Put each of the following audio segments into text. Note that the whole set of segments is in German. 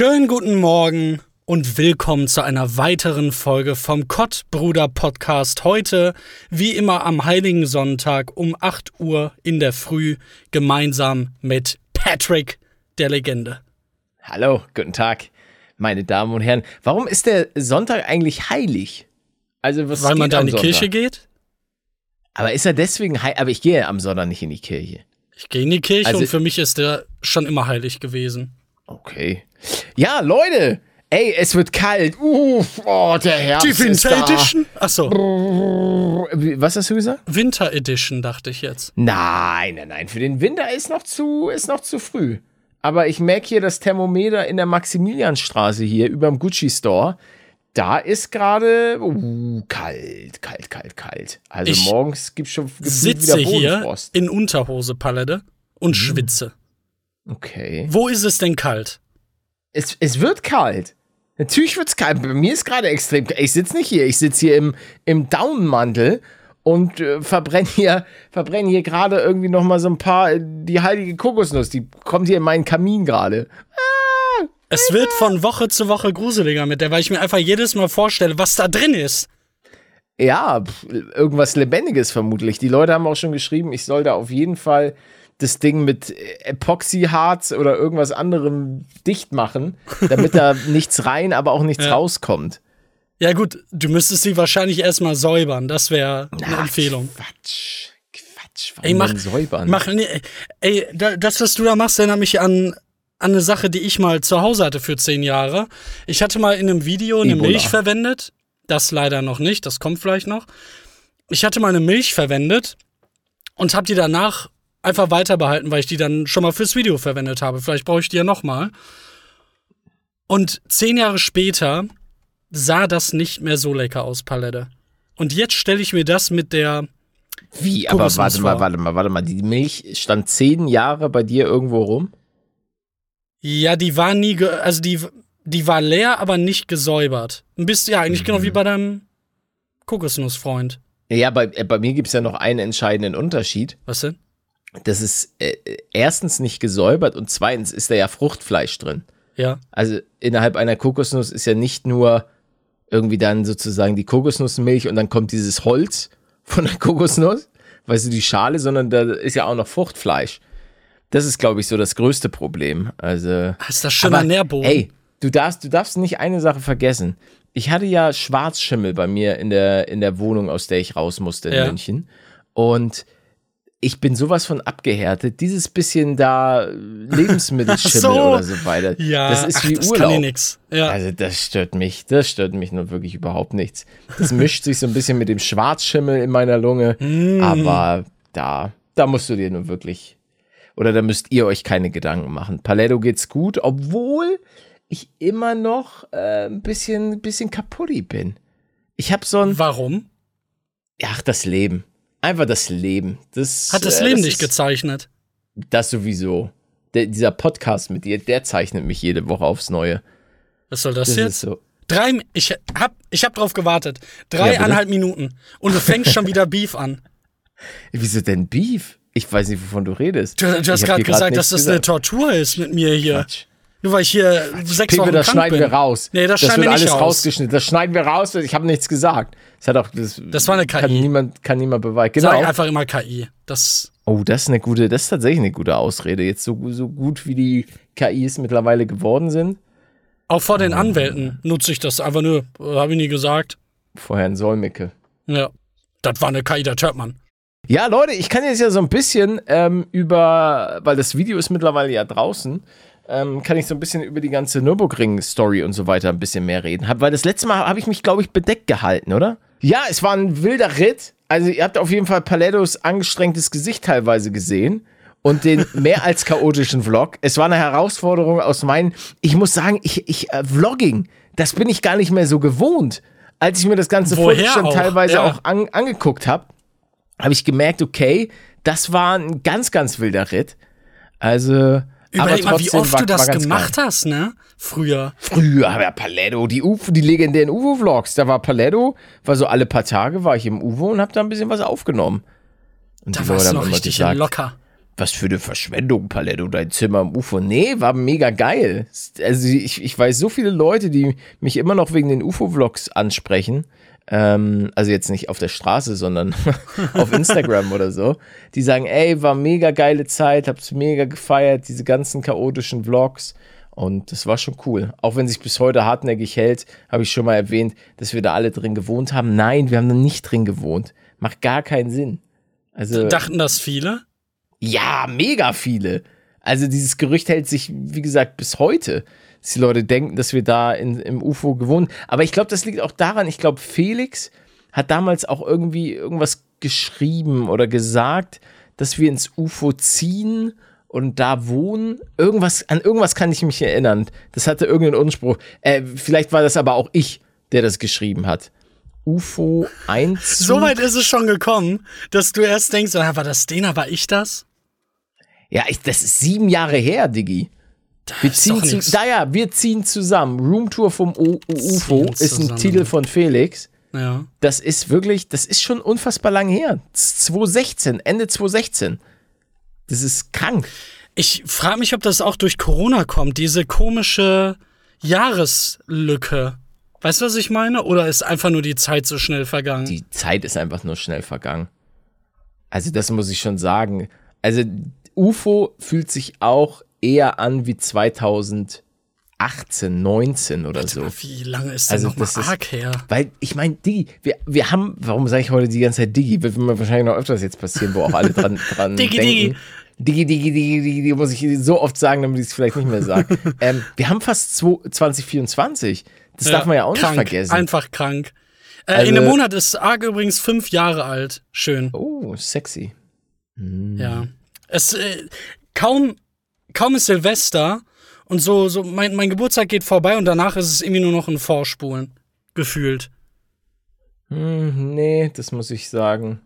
Schönen guten Morgen und willkommen zu einer weiteren Folge vom Kottbruder Podcast. Heute, wie immer am Heiligen Sonntag um 8 Uhr in der Früh, gemeinsam mit Patrick, der Legende. Hallo, guten Tag, meine Damen und Herren. Warum ist der Sonntag eigentlich heilig? Also was Weil man da in die Sonntag? Kirche geht? Aber ist er deswegen heilig? Aber ich gehe am Sonntag nicht in die Kirche. Ich gehe in die Kirche also, und für mich ist der schon immer heilig gewesen. Okay. Ja, Leute, ey, es wird kalt. Uff, oh, der Herbst Die Winter ist da. Edition? Achso. Was hast du gesagt? Winter Edition, dachte ich jetzt. Nein, nein, nein. Für den Winter ist noch zu, ist noch zu früh. Aber ich merke hier das Thermometer in der Maximilianstraße hier über dem Gucci Store. Da ist gerade uh, kalt, kalt, kalt, kalt. Also ich morgens gibt es schon sitze wieder hier in Unterhose Palette und hm. schwitze. Okay. Wo ist es denn kalt? Es, es wird kalt. Natürlich wird es kalt. Bei mir ist gerade extrem kalt. Ich sitze nicht hier. Ich sitze hier im, im Daunenmantel und äh, verbrenne hier, verbrenn hier gerade irgendwie noch mal so ein paar, äh, die heilige Kokosnuss, die kommt hier in meinen Kamin gerade. Ah, es wird von Woche zu Woche gruseliger mit der, weil ich mir einfach jedes Mal vorstelle, was da drin ist. Ja, irgendwas Lebendiges vermutlich. Die Leute haben auch schon geschrieben, ich soll da auf jeden Fall das Ding mit Epoxyharz oder irgendwas anderem dicht machen, damit da nichts rein, aber auch nichts ja. rauskommt. Ja, gut, du müsstest sie wahrscheinlich erstmal säubern. Das wäre eine Ach, Empfehlung. Quatsch. Quatsch. Warum ey, mach, säubern? Mach, nee, ey, das, was du da machst, erinnert mich an, an eine Sache, die ich mal zu Hause hatte für zehn Jahre. Ich hatte mal in einem Video eine Ebola. Milch verwendet. Das leider noch nicht, das kommt vielleicht noch. Ich hatte mal eine Milch verwendet und habe die danach einfach weiter behalten, weil ich die dann schon mal fürs Video verwendet habe. Vielleicht brauche ich die ja nochmal. Und zehn Jahre später sah das nicht mehr so lecker aus, Palette. Und jetzt stelle ich mir das mit der. Wie? Aber warte mal, warte mal, warte mal. Die Milch stand zehn Jahre bei dir irgendwo rum? Ja, die war nie, also die, die war leer, aber nicht gesäubert. Ein bisschen, ja, eigentlich mhm. genau wie mhm. bei deinem Kokosnussfreund. Ja, bei, äh, bei mir gibt es ja noch einen entscheidenden Unterschied. Was denn? Das ist äh, erstens nicht gesäubert und zweitens ist da ja Fruchtfleisch drin. Ja. Also innerhalb einer Kokosnuss ist ja nicht nur irgendwie dann sozusagen die Kokosnussmilch und dann kommt dieses Holz von der Kokosnuss, weißt du, die Schale, sondern da ist ja auch noch Fruchtfleisch. Das ist, glaube ich, so das größte Problem. Also. Ist das schon ein Nährboden? Ey, du darfst, du darfst nicht eine Sache vergessen. Ich hatte ja Schwarzschimmel bei mir in der, in der Wohnung, aus der ich raus musste in ja. München. Und ich bin sowas von abgehärtet. Dieses bisschen da Lebensmittelschimmel so. oder so weiter. Ja, das ist wie das Urlaub. Kann nix. Ja. Also das stört mich. Das stört mich nur wirklich überhaupt nichts. Das mischt sich so ein bisschen mit dem Schwarzschimmel in meiner Lunge. Mm. Aber da, da musst du dir nur wirklich oder da müsst ihr euch keine Gedanken machen. Paletto geht's gut, obwohl ich immer noch äh, ein bisschen, bisschen kaputt bin. Ich habe so ein. Warum? Ach, das Leben. Einfach das Leben. Das, Hat das äh, Leben dich gezeichnet? Das sowieso. Der, dieser Podcast mit dir, der zeichnet mich jede Woche aufs Neue. Was soll das, das jetzt? So. Drei, ich hab, ich hab drauf gewartet. Dreieinhalb ja, Minuten. Und du fängst schon wieder Beef an. Wieso denn Beef? Ich weiß nicht, wovon du redest. Du, du hast gerade gesagt, dass das gesagt. eine Tortur ist mit mir hier. Quatsch. Nur weil ich hier sechs Pippe, Wochen das schneiden bin. wir raus. Nee, das, das schneiden wir nicht alles raus. rausgeschnitten. Das schneiden wir raus. Ich habe nichts gesagt. Das hat auch das, das war eine KI. Kann niemand, kann niemand beweisen. Genau. Sag einfach immer KI. Das oh, das ist eine gute, das ist tatsächlich eine gute Ausrede. Jetzt so, so gut wie die KIs mittlerweile geworden sind. Auch vor den Anwälten nutze ich das einfach nur. Habe ich nie gesagt. Vor Herrn Solmecke. Ja. Das war eine KI, der Törtmann. Ja, Leute, ich kann jetzt ja so ein bisschen ähm, über, weil das Video ist mittlerweile ja draußen, ähm, kann ich so ein bisschen über die ganze Nürburgring-Story und so weiter ein bisschen mehr reden. Hab, weil das letzte Mal habe ich mich, glaube ich, bedeckt gehalten, oder? Ja, es war ein wilder Ritt. Also ihr habt auf jeden Fall Palettos angestrengtes Gesicht teilweise gesehen und den mehr als chaotischen Vlog. Es war eine Herausforderung aus meinen, ich muss sagen, ich, ich äh, Vlogging, das bin ich gar nicht mehr so gewohnt. Als ich mir das ganze Footage dann teilweise ja. auch an, angeguckt habe, habe ich gemerkt, okay, das war ein ganz, ganz wilder Ritt. Also Überleg mal, wie oft war, du das gemacht geil. hast, ne? Früher. Früher, aber Paletto, die, UFO, die legendären UFO-Vlogs, da war Paletto, war so alle paar Tage war ich im UFO und hab da ein bisschen was aufgenommen. Und da warst du noch richtig gesagt, locker. was für eine Verschwendung, Paletto, dein Zimmer im UFO. Nee, war mega geil. Also ich, ich weiß so viele Leute, die mich immer noch wegen den UFO-Vlogs ansprechen. Ähm, also jetzt nicht auf der Straße, sondern auf Instagram oder so. Die sagen, ey, war mega geile Zeit, hab's mega gefeiert, diese ganzen chaotischen Vlogs. Und das war schon cool. Auch wenn sich bis heute hartnäckig hält, habe ich schon mal erwähnt, dass wir da alle drin gewohnt haben. Nein, wir haben da nicht drin gewohnt. Macht gar keinen Sinn. Also, Dachten das viele? Ja, mega viele. Also dieses Gerücht hält sich, wie gesagt, bis heute. Dass die Leute denken, dass wir da in, im UFO gewohnt. Aber ich glaube, das liegt auch daran, ich glaube, Felix hat damals auch irgendwie irgendwas geschrieben oder gesagt, dass wir ins UFO ziehen und da wohnen. Irgendwas, an irgendwas kann ich mich erinnern. Das hatte irgendeinen Unspruch. Äh, vielleicht war das aber auch ich, der das geschrieben hat. UFO 1. So weit ist es schon gekommen, dass du erst denkst, ah, war das Dena, war ich das? Ja, ich, das ist sieben Jahre her, Diggi. Wir ziehen zu, naja, wir ziehen zusammen. Roomtour vom U UFO ist ein Titel von Felix. Ja. Das ist wirklich, das ist schon unfassbar lang her. 2016, Ende 2016. Das ist krank. Ich frage mich, ob das auch durch Corona kommt, diese komische Jahreslücke. Weißt du, was ich meine? Oder ist einfach nur die Zeit so schnell vergangen? Die Zeit ist einfach nur schnell vergangen. Also, das muss ich schon sagen. Also, UFO fühlt sich auch eher an wie 2018, 19 oder Warte so. Mal, wie lange ist das also, noch mal arg her? Weil, ich meine, Digi, wir, wir haben, warum sage ich heute die ganze Zeit Digi? Wird mir wahrscheinlich noch öfters jetzt passieren, wo auch alle dran, dran Digi, denken. Digi. Digi, Digi, Digi, Digi, muss ich so oft sagen, damit ich es vielleicht nicht mehr sage. ähm, wir haben fast 2024. Das ja, darf man ja auch krank, nicht vergessen. Einfach krank. Äh, also, in einem Monat ist Arg übrigens fünf Jahre alt. Schön. Oh, sexy. Hm. Ja. Es, äh, kaum, kaum ist Silvester und so, so mein, mein Geburtstag geht vorbei und danach ist es irgendwie nur noch ein Vorspulen. Gefühlt. Hm, nee, das muss ich sagen.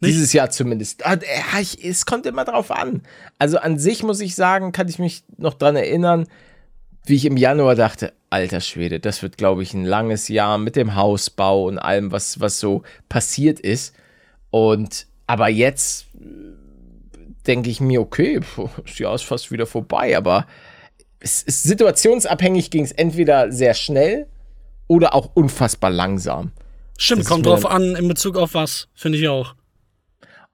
Nicht? Dieses Jahr zumindest. Ah, ich, es kommt immer drauf an. Also an sich muss ich sagen, kann ich mich noch dran erinnern, wie ich im Januar dachte, alter Schwede, das wird, glaube ich, ein langes Jahr mit dem Hausbau und allem, was, was so passiert ist. Und aber jetzt denke ich mir, okay, das Jahr ist fast wieder vorbei, aber es ist situationsabhängig ging es entweder sehr schnell oder auch unfassbar langsam. Stimmt, das kommt drauf an, in Bezug auf was, finde ich auch.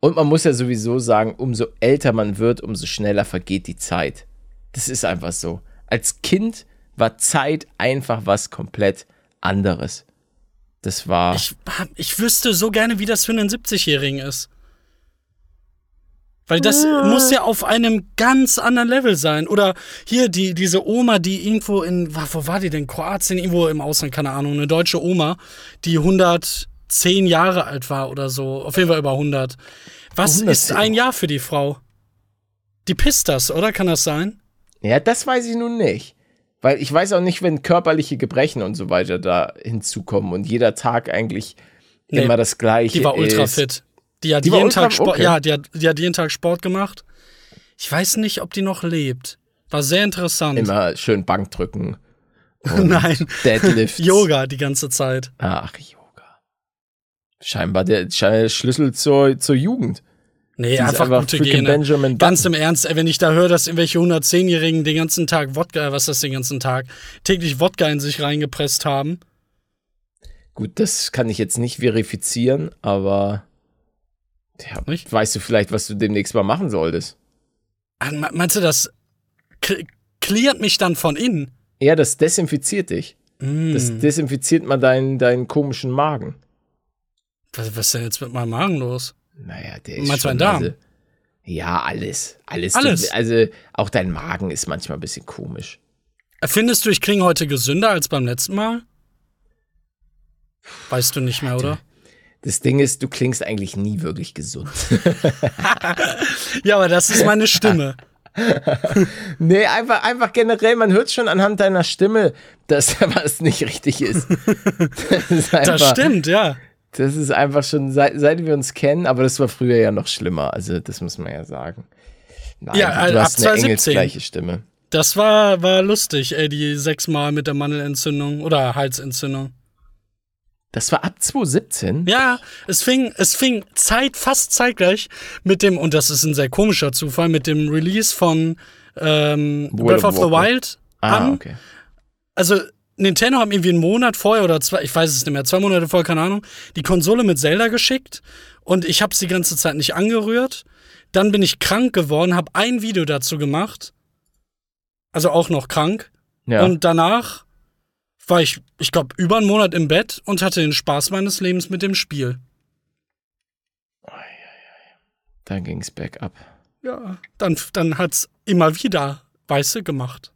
Und man muss ja sowieso sagen, umso älter man wird, umso schneller vergeht die Zeit. Das ist einfach so. Als Kind war Zeit einfach was komplett anderes. Das war. Ich, ich wüsste so gerne, wie das für einen 70-Jährigen ist. Weil das ja. muss ja auf einem ganz anderen Level sein. Oder hier die, diese Oma, die irgendwo in, wo war die denn? Kroatien, irgendwo im Ausland, keine Ahnung, eine deutsche Oma, die 110 Jahre alt war oder so. Auf jeden Fall über 100. Was 110. ist ein Jahr für die Frau? Die pisst das, oder? Kann das sein? Ja, das weiß ich nun nicht. Weil ich weiß auch nicht, wenn körperliche Gebrechen und so weiter da hinzukommen und jeder Tag eigentlich nee, immer das gleiche Die war ultra ist. fit. Die hat, die jeden Tag Sport, okay. ja, die hat, die hat jeden Tag Sport gemacht. Ich weiß nicht, ob die noch lebt. War sehr interessant. Immer schön Bank drücken. Nein. Deadlift. Yoga die ganze Zeit. Ach, Yoga. Scheinbar der, Schlüssel zur, zur Jugend. Nee, einfach, einfach gute Gene. Ganz im Ernst, ey, wenn ich da höre, dass irgendwelche 110-Jährigen den ganzen Tag Wodka, was ist das den ganzen Tag, täglich Wodka in sich reingepresst haben. Gut, das kann ich jetzt nicht verifizieren, aber ja, nicht? Weißt du vielleicht, was du demnächst mal machen solltest? Ah, meinst du, das klärt mich dann von innen? Ja, das desinfiziert dich. Mm. Das desinfiziert mal deinen, deinen komischen Magen. Was, was ist denn jetzt mit meinem Magen los? Naja, der ist Meinst du Darm? Also, ja, alles. Alles. Alles. Also, auch dein Magen ist manchmal ein bisschen komisch. Findest du, ich klinge heute gesünder als beim letzten Mal? Weißt du nicht mehr, oder? Das Ding ist, du klingst eigentlich nie wirklich gesund. ja, aber das ist meine Stimme. nee, einfach, einfach generell, man hört schon anhand deiner Stimme, dass da was nicht richtig ist. Das, ist einfach, das stimmt, ja. Das ist einfach schon, seit, seit wir uns kennen, aber das war früher ja noch schlimmer. Also, das muss man ja sagen. Nein, ja, du ab hast eine 2017. gleiche Stimme. Das war, war lustig, ey, die sechsmal mit der Mandelentzündung oder Halsentzündung. Das war ab 2017? Ja, es fing, es fing Zeit, fast zeitgleich mit dem, und das ist ein sehr komischer Zufall, mit dem Release von ähm, Breath of, of the Wild ah, an. Okay. Also, Nintendo haben irgendwie einen Monat vorher oder zwei, ich weiß es nicht mehr, zwei Monate vorher, keine Ahnung, die Konsole mit Zelda geschickt und ich habe es die ganze Zeit nicht angerührt. Dann bin ich krank geworden, habe ein Video dazu gemacht. Also auch noch krank. Ja. Und danach war ich, ich glaube, über einen Monat im Bett und hatte den Spaß meines Lebens mit dem Spiel. Dann ging es bergab. Ja, dann, dann hat's immer wieder Weiße gemacht.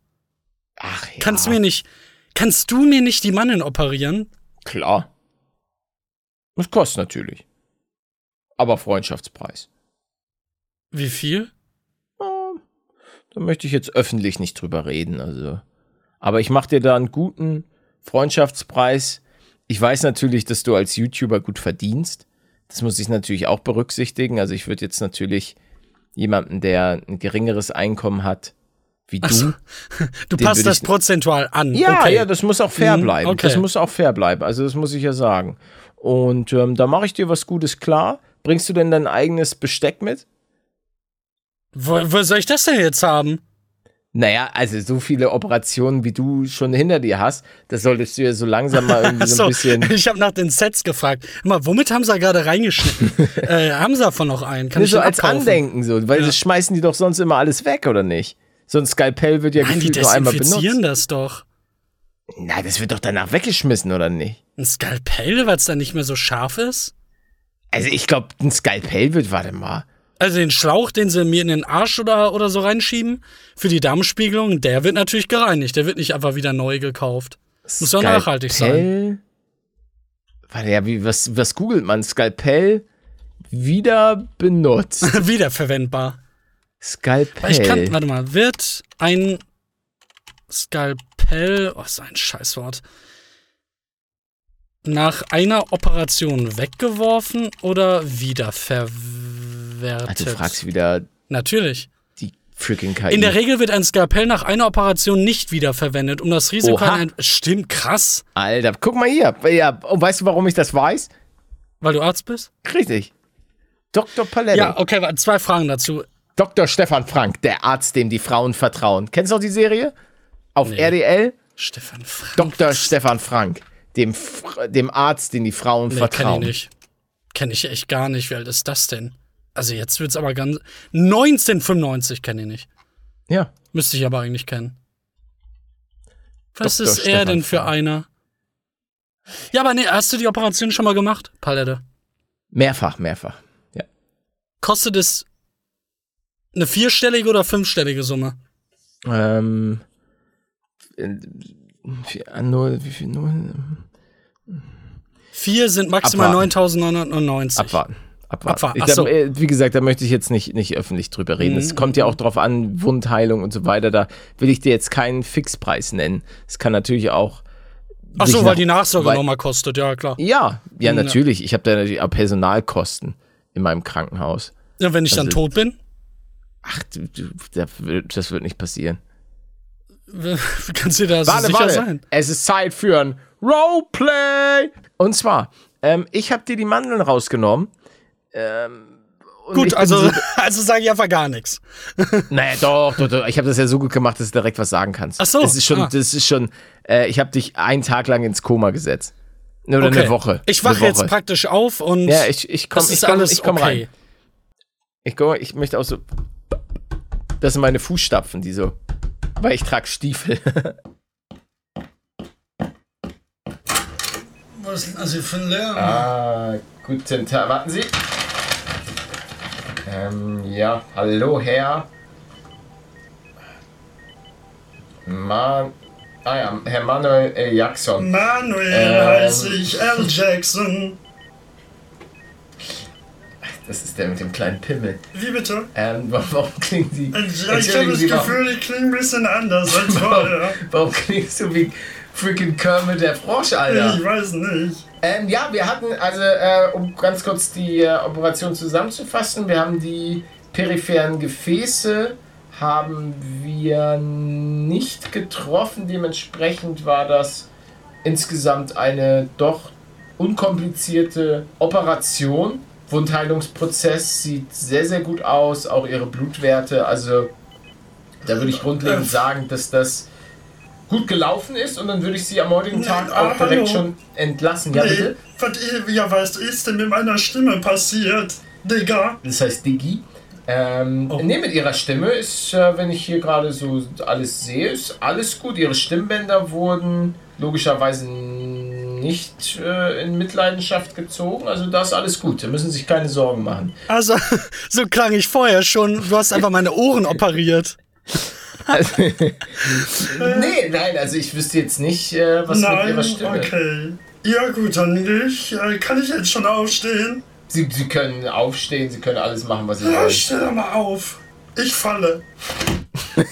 Ach ja. Kannst du mir nicht, kannst du mir nicht die Mannen operieren? Klar. Das kostet natürlich. Aber Freundschaftspreis. Wie viel? Oh, da möchte ich jetzt öffentlich nicht drüber reden, also. Aber ich mache dir da einen guten Freundschaftspreis. Ich weiß natürlich, dass du als YouTuber gut verdienst. Das muss ich natürlich auch berücksichtigen. Also ich würde jetzt natürlich jemanden, der ein geringeres Einkommen hat, wie du. So. Du passt das prozentual an. Ja, okay. ja, das muss auch fair mhm, bleiben. Okay. Das muss auch fair bleiben. Also das muss ich ja sagen. Und ähm, da mache ich dir was Gutes klar. Bringst du denn dein eigenes Besteck mit? Wo, wo soll ich das denn jetzt haben? Naja, also so viele Operationen, wie du schon hinter dir hast, das solltest du ja so langsam mal irgendwie so, ein bisschen. Ich habe nach den Sets gefragt. Mal, womit haben sie gerade reingeschnitten? äh, haben sie davon noch einen? Kann nee, ich so als abkaufen? Andenken so, weil ja. das schmeißen die doch sonst immer alles weg, oder nicht? So ein Skalpell wird ja Nein, gefühlt nur einmal benutzt. Die das doch. Na, das wird doch danach weggeschmissen, oder nicht? Ein Skalpell, weil es dann nicht mehr so scharf ist? Also ich glaube, ein Skalpell wird, warte mal. Also den Schlauch, den sie mir in den Arsch oder, oder so reinschieben, für die Darmspiegelung, der wird natürlich gereinigt. Der wird nicht einfach wieder neu gekauft. Muss doch nachhaltig sein. Warte, ja, wie, was, was googelt man? Skalpell wieder benutzt. Wiederverwendbar. Skalpell. Ich kann, warte mal, wird ein Skalpell, oh, ist ein Scheißwort, nach einer Operation weggeworfen oder wiederverwendet? Also du fragst wieder. Natürlich. Die freaking KI. In der Regel wird ein Skalpell nach einer Operation nicht wiederverwendet, um das Risiko ein. Stimmt, krass. Alter, guck mal hier. Ja, und weißt du, warum ich das weiß? Weil du Arzt bist? Richtig. Dr. Paletto. Ja, okay, zwei Fragen dazu. Dr. Stefan Frank, der Arzt, dem die Frauen vertrauen. Kennst du auch die Serie? Auf nee. RDL? Stefan Frank. Dr. Stefan Frank, dem, dem Arzt, dem die Frauen nee, vertrauen. Kenn ich nicht. Kenn ich echt gar nicht. Wie alt ist das denn? Also jetzt wird's aber ganz. 1995 kenne ich nicht. Ja. Müsste ich aber eigentlich kennen. Was Dr. ist Stefan er denn für Frank. einer? Ja, aber nee, hast du die Operation schon mal gemacht, Palette? Mehrfach, mehrfach. Ja. Kostet es eine vierstellige oder fünfstellige Summe? Ähm. Nur, wie viel? Nur. Vier sind maximal 9.999. Abwarten abwarten. Ich, da, äh, wie gesagt, da möchte ich jetzt nicht, nicht öffentlich drüber reden. Es mhm. kommt ja auch drauf an, Wundheilung und so weiter. Da will ich dir jetzt keinen Fixpreis nennen. Es kann natürlich auch. Ach so, weil die Nachsorge nochmal kostet, ja klar. Ja, ja, mhm, natürlich. Ich habe da natürlich auch Personalkosten in meinem Krankenhaus. Ja, wenn ich also, dann tot bin? Ach, das wird nicht passieren. Kannst du da so warte, sicher warte. sein? Es ist Zeit für ein Roleplay. Und zwar, ähm, ich habe dir die Mandeln rausgenommen ähm, gut, also, so, also sage ich einfach gar nichts. naja, doch, doch, doch. Ich habe das ja so gut gemacht, dass du direkt was sagen kannst. Ach so. Das ist schon, ah. das ist schon, äh, ich habe dich einen Tag lang ins Koma gesetzt. Oder okay. eine Woche. Ich wache jetzt praktisch auf und. Ja, ich, ich komme ich komm, ich komm okay. rein. Ich, komm, ich möchte auch so. Das sind meine Fußstapfen, die so. Weil ich trage Stiefel. Was ist denn das für ein Lärm? Ah, guten Tag. Warten Sie. Ähm, ja, hallo Herr. Man. Ah ja, Herr Manuel L. Jackson. Manuel ähm, heiße ich, L. Jackson. Das ist der mit dem kleinen Pimmel. Wie bitte? Ähm, warum klingen Sie. Ja, ich habe das Gefühl, ich klinge ein bisschen anders als vorher. warum klingst du wie freaking Kermit der Frosch, Alter? Ich weiß nicht. Ähm, ja, wir hatten, also äh, um ganz kurz die äh, Operation zusammenzufassen, wir haben die peripheren Gefäße haben wir nicht getroffen. Dementsprechend war das insgesamt eine doch unkomplizierte Operation. Wundheilungsprozess sieht sehr, sehr gut aus. Auch ihre Blutwerte. Also da würde ich grundlegend sagen, dass das gut gelaufen ist und dann würde ich sie am heutigen Tag nee, auch direkt hallo. schon entlassen. Ja, nee, bitte? Was, ja, was ist denn mit meiner Stimme passiert, Digga? Das heißt Diggi. Ähm, oh. Ne, mit ihrer Stimme ist, äh, wenn ich hier gerade so alles sehe, ist alles gut. Ihre Stimmbänder wurden logischerweise nicht äh, in Mitleidenschaft gezogen. Also da ist alles gut. Da müssen sich keine Sorgen machen. Also, so klang ich vorher schon. Du hast einfach meine Ohren operiert. Also, nee, nein, also ich wüsste jetzt nicht, äh, was nein, mit ihrer Stimme. Okay. Ja gut, dann ich, äh, kann ich jetzt schon aufstehen? Sie, sie können aufstehen, sie können alles machen, was sie wollen. Stell doch mal auf. Ich falle.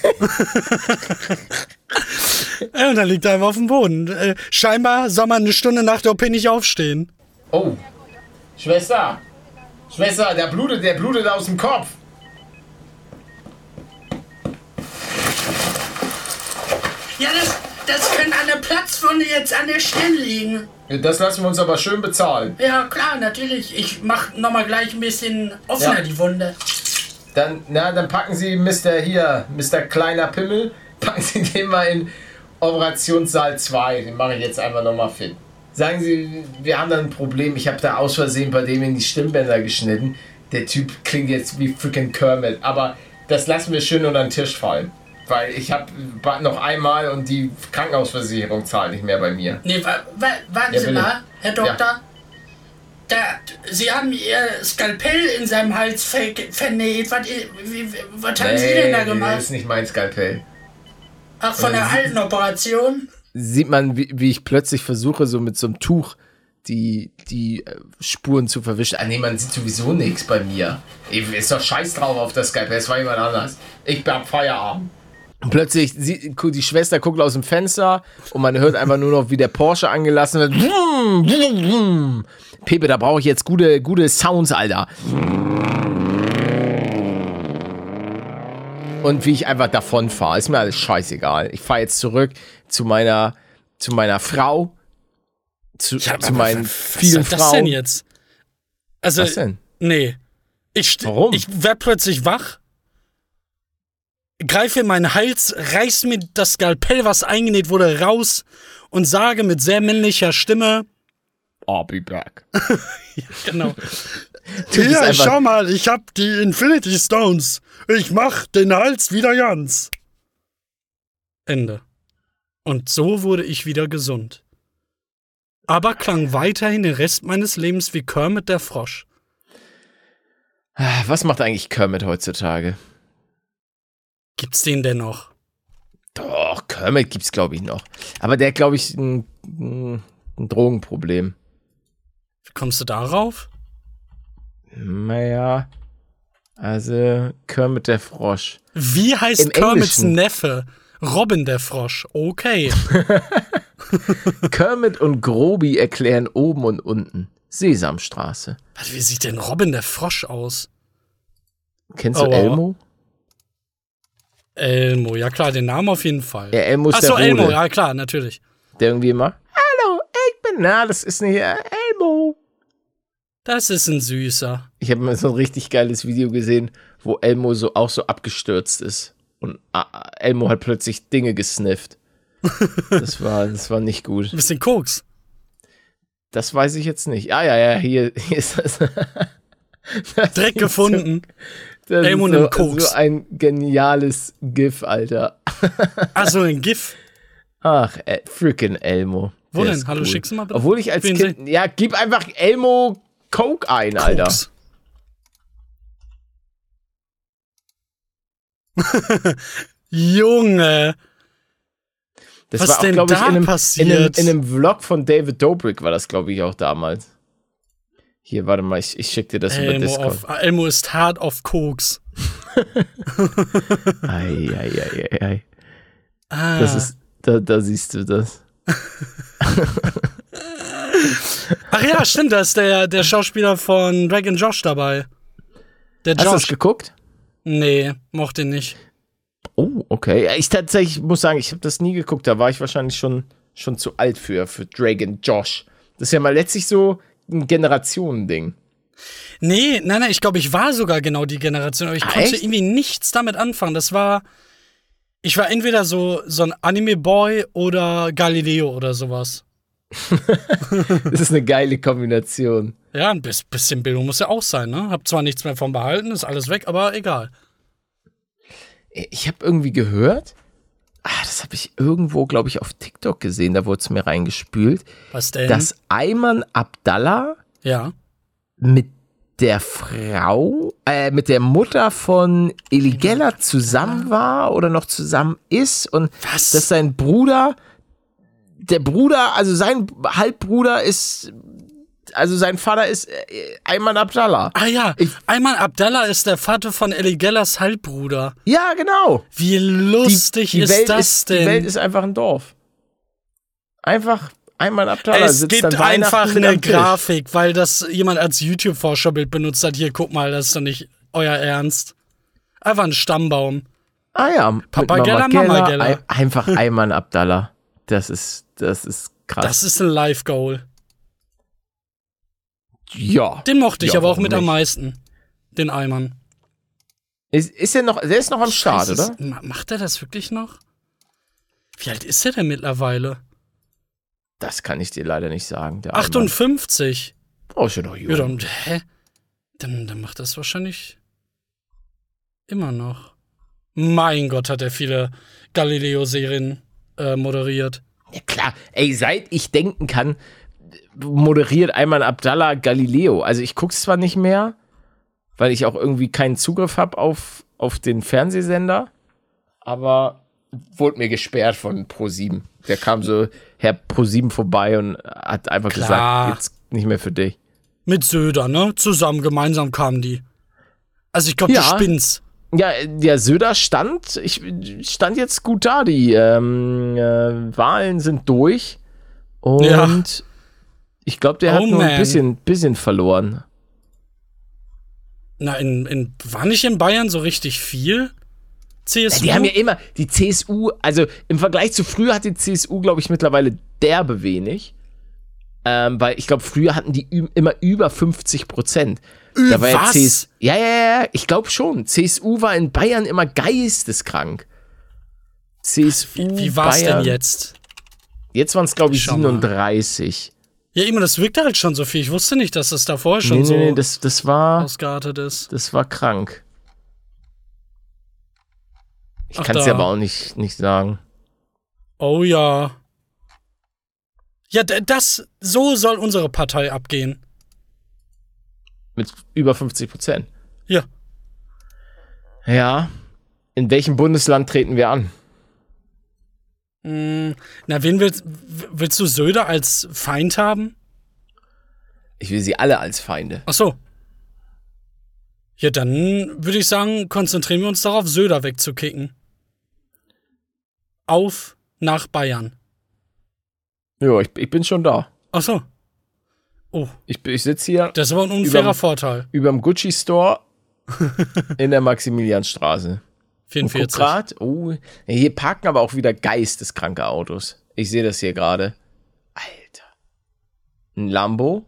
ja, und dann liegt er einfach auf dem Boden. Äh, scheinbar soll man eine Stunde nach der OP nicht aufstehen. Oh. Schwester. Schwester, der blutet, der blutet aus dem Kopf. Ja, das, das könnte an der Platzwunde jetzt an der Stirn liegen. Das lassen wir uns aber schön bezahlen. Ja, klar, natürlich. Ich mach nochmal gleich ein bisschen offener ja. die Wunde. Dann, na, dann packen Sie Mr. hier, Mr. Kleiner Pimmel, packen Sie den mal in Operationssaal 2. Den mache ich jetzt einfach nochmal fit. Sagen Sie, wir haben da ein Problem. Ich habe da aus Versehen bei dem in die Stimmbänder geschnitten. Der Typ klingt jetzt wie freaking Kermit. Aber das lassen wir schön unter den Tisch fallen. Weil ich habe noch einmal und die Krankenhausversicherung zahlt nicht mehr bei mir. Nee, wa wa warten ja, Sie mal, Herr Doktor. Ja. Da, Sie haben Ihr Skalpell in seinem Hals ver vernäht. Was, was haben nee, Sie denn da gemacht? Das ist nicht mein Skalpell. Ach, von der alten Operation? Sieht man, wie, wie ich plötzlich versuche, so mit so einem Tuch die, die äh, Spuren zu verwischen. Ah, nee, man sieht sowieso nichts bei mir. Ist doch scheiß drauf auf das Skalpell. Es war jemand anders. Ich hab Feierabend. Und plötzlich sieht die Schwester guckt aus dem Fenster und man hört einfach nur noch, wie der Porsche angelassen wird. Pepe, da brauche ich jetzt gute, gute Sounds, Alter. Und wie ich einfach davon fahre, ist mir alles scheißegal. Ich fahre jetzt zurück zu meiner, zu meiner Frau, zu, ja, zu meinen vielen Frauen. Was ist das denn jetzt? Also, was denn? Nee. Ich, Warum? Ich werd plötzlich wach greife in meinen Hals, reiß mir das Skalpell, was eingenäht wurde, raus und sage mit sehr männlicher Stimme: I'll be back. ja, genau. Hier, schau mal, ich hab die Infinity Stones. Ich mach den Hals wieder ganz. Ende. Und so wurde ich wieder gesund. Aber klang weiterhin den Rest meines Lebens wie Kermit der Frosch. Was macht eigentlich Kermit heutzutage? Gibt's den denn noch? Doch, Kermit gibt's, glaube ich, noch. Aber der hat, glaube ich, ein, ein, Drogenproblem. Wie kommst du darauf? Naja, also Kermit der Frosch. Wie heißt Im Kermits Englischen. Neffe? Robin der Frosch. Okay. Kermit und Grobi erklären oben und unten. Sesamstraße. wie sieht denn Robin der Frosch aus? Kennst du oh, Elmo? Elmo, ja klar, den Namen auf jeden Fall. Ja, Elmo ist Achso, Elmo, ja klar, natürlich. Der irgendwie immer, hallo, ich bin, na, das ist nicht äh, Elmo. Das ist ein Süßer. Ich habe mal so ein richtig geiles Video gesehen, wo Elmo so auch so abgestürzt ist. Und ah, Elmo hat plötzlich Dinge gesnifft. Das war, das war nicht gut. Ein bisschen Koks. Das weiß ich jetzt nicht. Ah ja, ja, hier, hier ist das. das Dreck gefunden. Das Elmo ist so, Koks. so ein geniales GIF, Alter. Ach so, ein GIF? Ach, äh, freaking Elmo. Wo denn? Hallo, cool. schickst du mal bitte? Obwohl ich als Wen Kind, ja, gib einfach Elmo Coke ein, Alter. Junge. Das Was war auch, denn da ich, in einem, passiert? In einem, in einem Vlog von David Dobrik war das, glaube ich, auch damals. Hier, warte mal, ich, ich schicke dir das Elmo über Discord. Auf, Elmo ist hart auf Koks. ei, ei, ei, ei, ei. Ah. Das ist, da, da siehst du das. Ach ja, stimmt, da ist der, der Schauspieler von Dragon Josh dabei. Der Josh. Hast du das geguckt? Nee, mochte nicht. Oh, okay. Ich tatsächlich muss sagen, ich habe das nie geguckt. Da war ich wahrscheinlich schon, schon zu alt für, für Dragon Josh. Das ist ja mal letztlich so ein Generationending. Nee, nein, nein, ich glaube, ich war sogar genau die Generation, aber ich Ah, konnte echt? irgendwie nichts damit anfangen. Das war. Ich war entweder so, so ein Anime-Boy oder Galileo oder sowas. Das ist eine geile Kombination. Ja, ein bis- bisschen Bildung muss ja auch sein, ne? Hab zwar nichts mehr von behalten, ist alles weg, aber egal. Ich habe irgendwie gehört, ah, das habe ich irgendwo, glaube ich, auf TikTok gesehen, da wurde es mir reingespült, Was denn? dass Ayman Abdallah ja. mit der Frau, äh, mit der Mutter von Eli Geller zusammen war oder noch zusammen ist und Was? dass sein Bruder, der Bruder, also sein Halbbruder ist, also sein Vater ist äh, Ayman Abdallah. Ah ja, Ich- Ayman Abdallah ist der Vater von Ellie Gellas Halbbruder. Ja, genau. Wie lustig die ist Welt das ist, denn? Die Welt ist einfach ein Dorf. Einfach Ayman Abdallah es sitzt gibt einfach eine. Grafik, weil das jemand als YouTube-Vorschaubild benutzt hat. Hier, guck mal, das ist doch nicht euer Ernst. Einfach ein Stammbaum. Ah ja, Papa Geller, Mama Geller. Ei- Einfach Ayman Abdallah. Das ist, das ist krass. Das ist ein Live-Goal. Ja. Den mochte ich Ja, aber auch mit am nicht? meisten. Den Ayman. Ist, ist er noch, der ist noch am Start, oder? ma- Macht er das wirklich noch? Wie alt ist er denn mittlerweile? Das kann ich dir leider nicht sagen. Der Ayman. 58. Oh, schon noch jung. Ja, dann, hä? Dann, dann macht das wahrscheinlich immer noch. Mein Gott, hat er viele Galileo-Serien äh, moderiert. Ja, klar. Ey, seit ich denken kann, moderiert Ayman Abdallah Galileo. Also ich guck's zwar nicht mehr, weil ich auch irgendwie keinen Zugriff habe auf, auf den Fernsehsender, aber wurde mir gesperrt von Pro7. Der kam so Herr Pro7 vorbei und hat einfach Klar. gesagt, jetzt nicht mehr für dich. Mit Söder, ne? Zusammen, gemeinsam kamen die. Also ich glaube, Ja. du spinnst. Ja, der Söder stand, ich stand jetzt gut da. Die ähm, äh, Wahlen sind durch und Ja. Ich glaube, der Oh, hat nur ein man. bisschen, bisschen verloren. Na, in, in, war nicht in Bayern so richtig viel? CSU? Die haben ja immer, die CSU, also im Vergleich zu früher hat die CSU, glaube ich, mittlerweile derbe wenig. Ähm, weil ich glaube, früher hatten die immer über 50 Prozent. Da war ja? CS ja, ja, ja, ich glaube schon. CSU war in Bayern immer geisteskrank. CSU. wie wie war's Bayern, denn jetzt? Jetzt waren es, glaube ich, Schau mal. 37. Ja, immer, das wirkte halt schon so viel. Ich wusste nicht, dass das davor schon Nee, so nee, nee, das, das war, ausgeartet ist. das war krank. Ich kann es dir aber auch nicht, nicht sagen. Oh ja. Ja, das, so soll unsere Partei abgehen. Mit über 50 Prozent. Ja. Ja. In welchem Bundesland treten wir an? Mm, na, wen willst, willst du Söder als Feind haben? Ich will sie alle als Feinde. Ach so. Ja, dann würde ich sagen, konzentrieren wir uns darauf, Söder wegzukicken. Auf nach Bayern. Ja, ich, ich bin schon da. Ach so. Oh, Ich, ich sitze hier das ist aber ein unfairer Überm- Vorteil. überm Gucci Store in der Maximilianstraße. Und guck 44. grad, oh, hier parken aber auch wieder geisteskranke Autos. Ich sehe das hier gerade. Alter. Ein Lambo.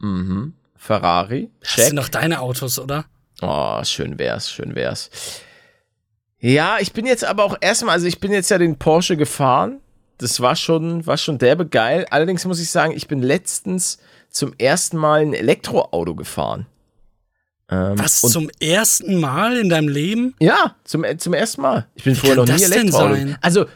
Mhm. Ferrari. Das Check. sind doch deine Autos, oder? Oh, schön wär's, schön wär's. Ja, ich bin jetzt aber auch erstmal, also ich bin jetzt ja den Porsche gefahren. Das war schon, war schon derbe geil. Allerdings muss ich sagen, ich bin letztens zum ersten Mal ein Elektroauto gefahren. Ähm, Was zum ersten Mal in deinem Leben? Ja, zum, zum ersten Mal. Ich bin vorher kann noch nie Elektroauto. Also, äh,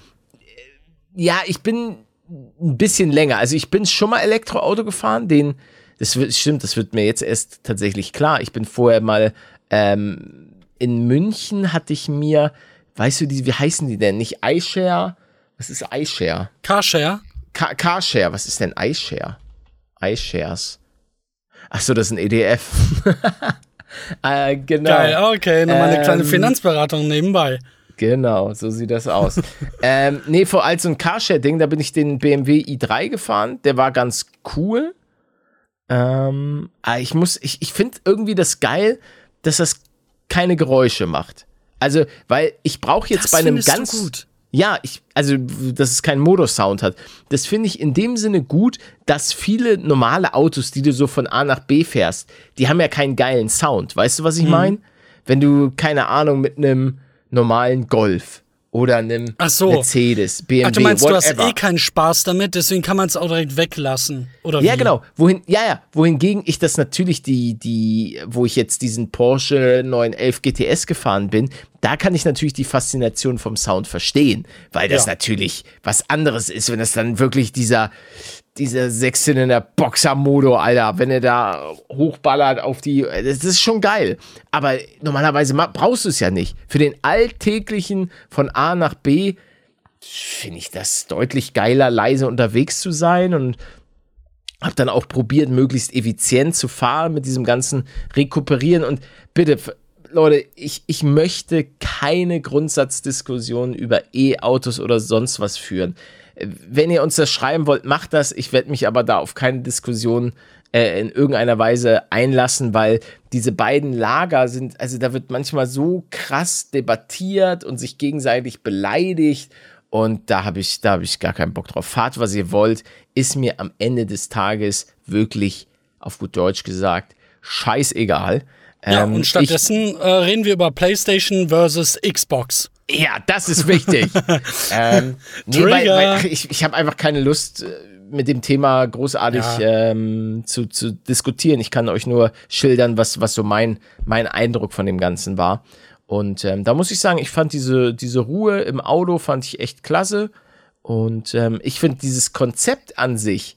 ja, ich bin ein bisschen länger. Also, ich bin schon mal Elektroauto gefahren. Den, das wird, stimmt, das wird mir jetzt erst tatsächlich klar. Ich bin vorher mal ähm, in München, hatte ich mir, weißt du, die, wie heißen die denn? Nicht iShare? Was ist iShare? Carshare? Car Carshare, was ist denn iShare? iShares. Achso, das ist ein EDF. äh, genau. Geil, okay, nochmal eine kleine Ähm, Finanzberatung nebenbei. Genau, so sieht das aus. ähm, nee, vor allem so ein Carshare-Ding, da bin ich den BMW i3 gefahren. Der war ganz cool. Ähm, aber ich muss, ich, ich finde irgendwie das geil, dass das keine Geräusche macht. Also, weil ich brauche jetzt Das bei einem ganz. gut. Ja, ich, also, dass es keinen Motorsound hat. Das finde ich in dem Sinne gut, dass viele normale Autos, die du so von A nach B fährst, die haben ja keinen geilen Sound. Weißt du, was ich mhm. meine? Wenn du, keine Ahnung, mit einem normalen Golf oder einem so. Mercedes, BMW, Ach, du meinst, whatever. du hast eh keinen Spaß damit, deswegen kann man es auch direkt weglassen, oder Ja, wie? genau. Wohin, ja, ja. Wohingegen ich das natürlich die, die, wo ich jetzt diesen Porsche 911 GTS gefahren bin, da kann ich natürlich die Faszination vom Sound verstehen, weil das Ja. natürlich was anderes ist, wenn das dann wirklich dieser, dieser Sechszylinder Boxer-Motor, Alter, wenn er da hochballert auf die, das ist schon geil. Aber normalerweise ma- brauchst du es ja nicht. Für den alltäglichen von A nach B finde ich das deutlich geiler, leise unterwegs zu sein und habe dann auch probiert, möglichst effizient zu fahren mit diesem ganzen Rekuperieren. Und bitte, Leute, ich, ich möchte keine Grundsatzdiskussion über E-Autos oder sonst was führen. Wenn ihr uns das schreiben wollt, macht das. Ich werde mich aber da auf keine Diskussion äh, in irgendeiner Weise einlassen, weil diese beiden Lager sind, also da wird manchmal so krass debattiert und sich gegenseitig beleidigt. Und da habe ich, da habe ich gar keinen Bock drauf. Fahrt, was ihr wollt, ist mir am Ende des Tages wirklich, auf gut Deutsch gesagt, scheißegal. Ja, Ähm, und stattdessen äh, reden wir über PlayStation versus Xbox. Ja, das ist wichtig. ähm, nee, weil, weil ich, ich habe einfach keine Lust, äh, mit dem Thema großartig Ja. ähm, zu, zu diskutieren. Ich kann euch nur schildern, was, was so mein, mein Eindruck von dem Ganzen war. Und ähm, da muss ich sagen, ich fand diese, diese Ruhe im Auto fand ich echt klasse. Und ähm, ich finde dieses Konzept an sich,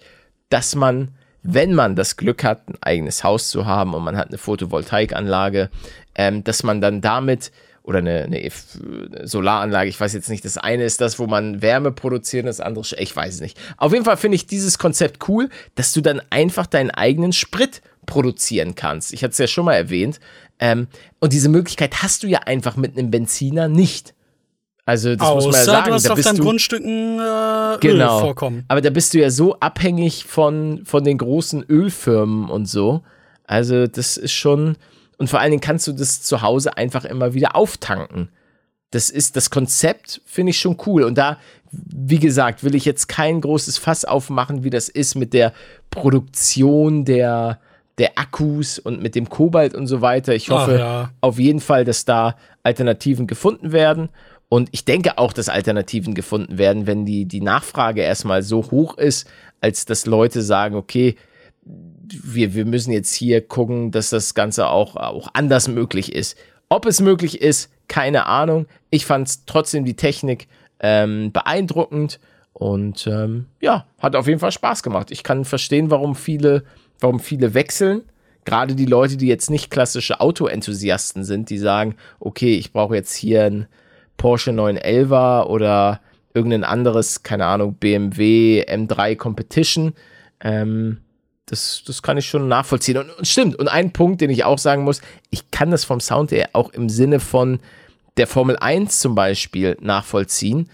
dass man, wenn man das Glück hat, ein eigenes Haus zu haben und man hat eine Photovoltaikanlage, ähm, dass man dann damit oder eine, eine Solaranlage, ich weiß jetzt nicht, das eine ist das, wo man Wärme produziert, das andere, ich weiß es nicht. Auf jeden Fall finde ich dieses Konzept cool, dass du dann einfach deinen eigenen Sprit produzieren kannst. Ich hatte es ja schon mal erwähnt. Ähm, und diese Möglichkeit hast du ja einfach mit einem Benziner nicht. Also das muss man ja Außer sagen. du hast da auf bist deinem du, Grundstücken äh, genau. Öl vorkommen. Aber da bist du ja so abhängig von, von den großen Ölfirmen und so. Also, das ist schon. Und vor allen Dingen kannst du das zu Hause einfach immer wieder auftanken. Das ist das Konzept, finde ich schon cool. Und da, wie gesagt, will ich jetzt kein großes Fass aufmachen, wie das ist mit der Produktion der, der Akkus und mit dem Kobalt und so weiter. Ich hoffe ja. auf jeden Fall, dass da Alternativen gefunden werden. Und ich denke auch, dass Alternativen gefunden werden, wenn die, die Nachfrage erstmal so hoch ist, als dass Leute sagen, okay, wir, wir müssen jetzt hier gucken, dass das Ganze auch, auch anders möglich ist. Ob es möglich ist, keine Ahnung. Ich fand trotzdem die Technik ähm, beeindruckend und ähm, ja, hat auf jeden Fall Spaß gemacht. Ich kann verstehen, warum viele, warum viele wechseln. Gerade die Leute, die jetzt nicht klassische Autoenthusiasten sind, die sagen, okay, ich brauche jetzt hier ein Porsche 911er oder irgendein anderes, keine Ahnung, BMW M3 Competition. Ähm, das, das kann ich schon nachvollziehen. Und, und stimmt. Und ein Punkt, den ich auch sagen muss, ich kann das vom Sound her auch im Sinne von der Formel 1 zum Beispiel nachvollziehen,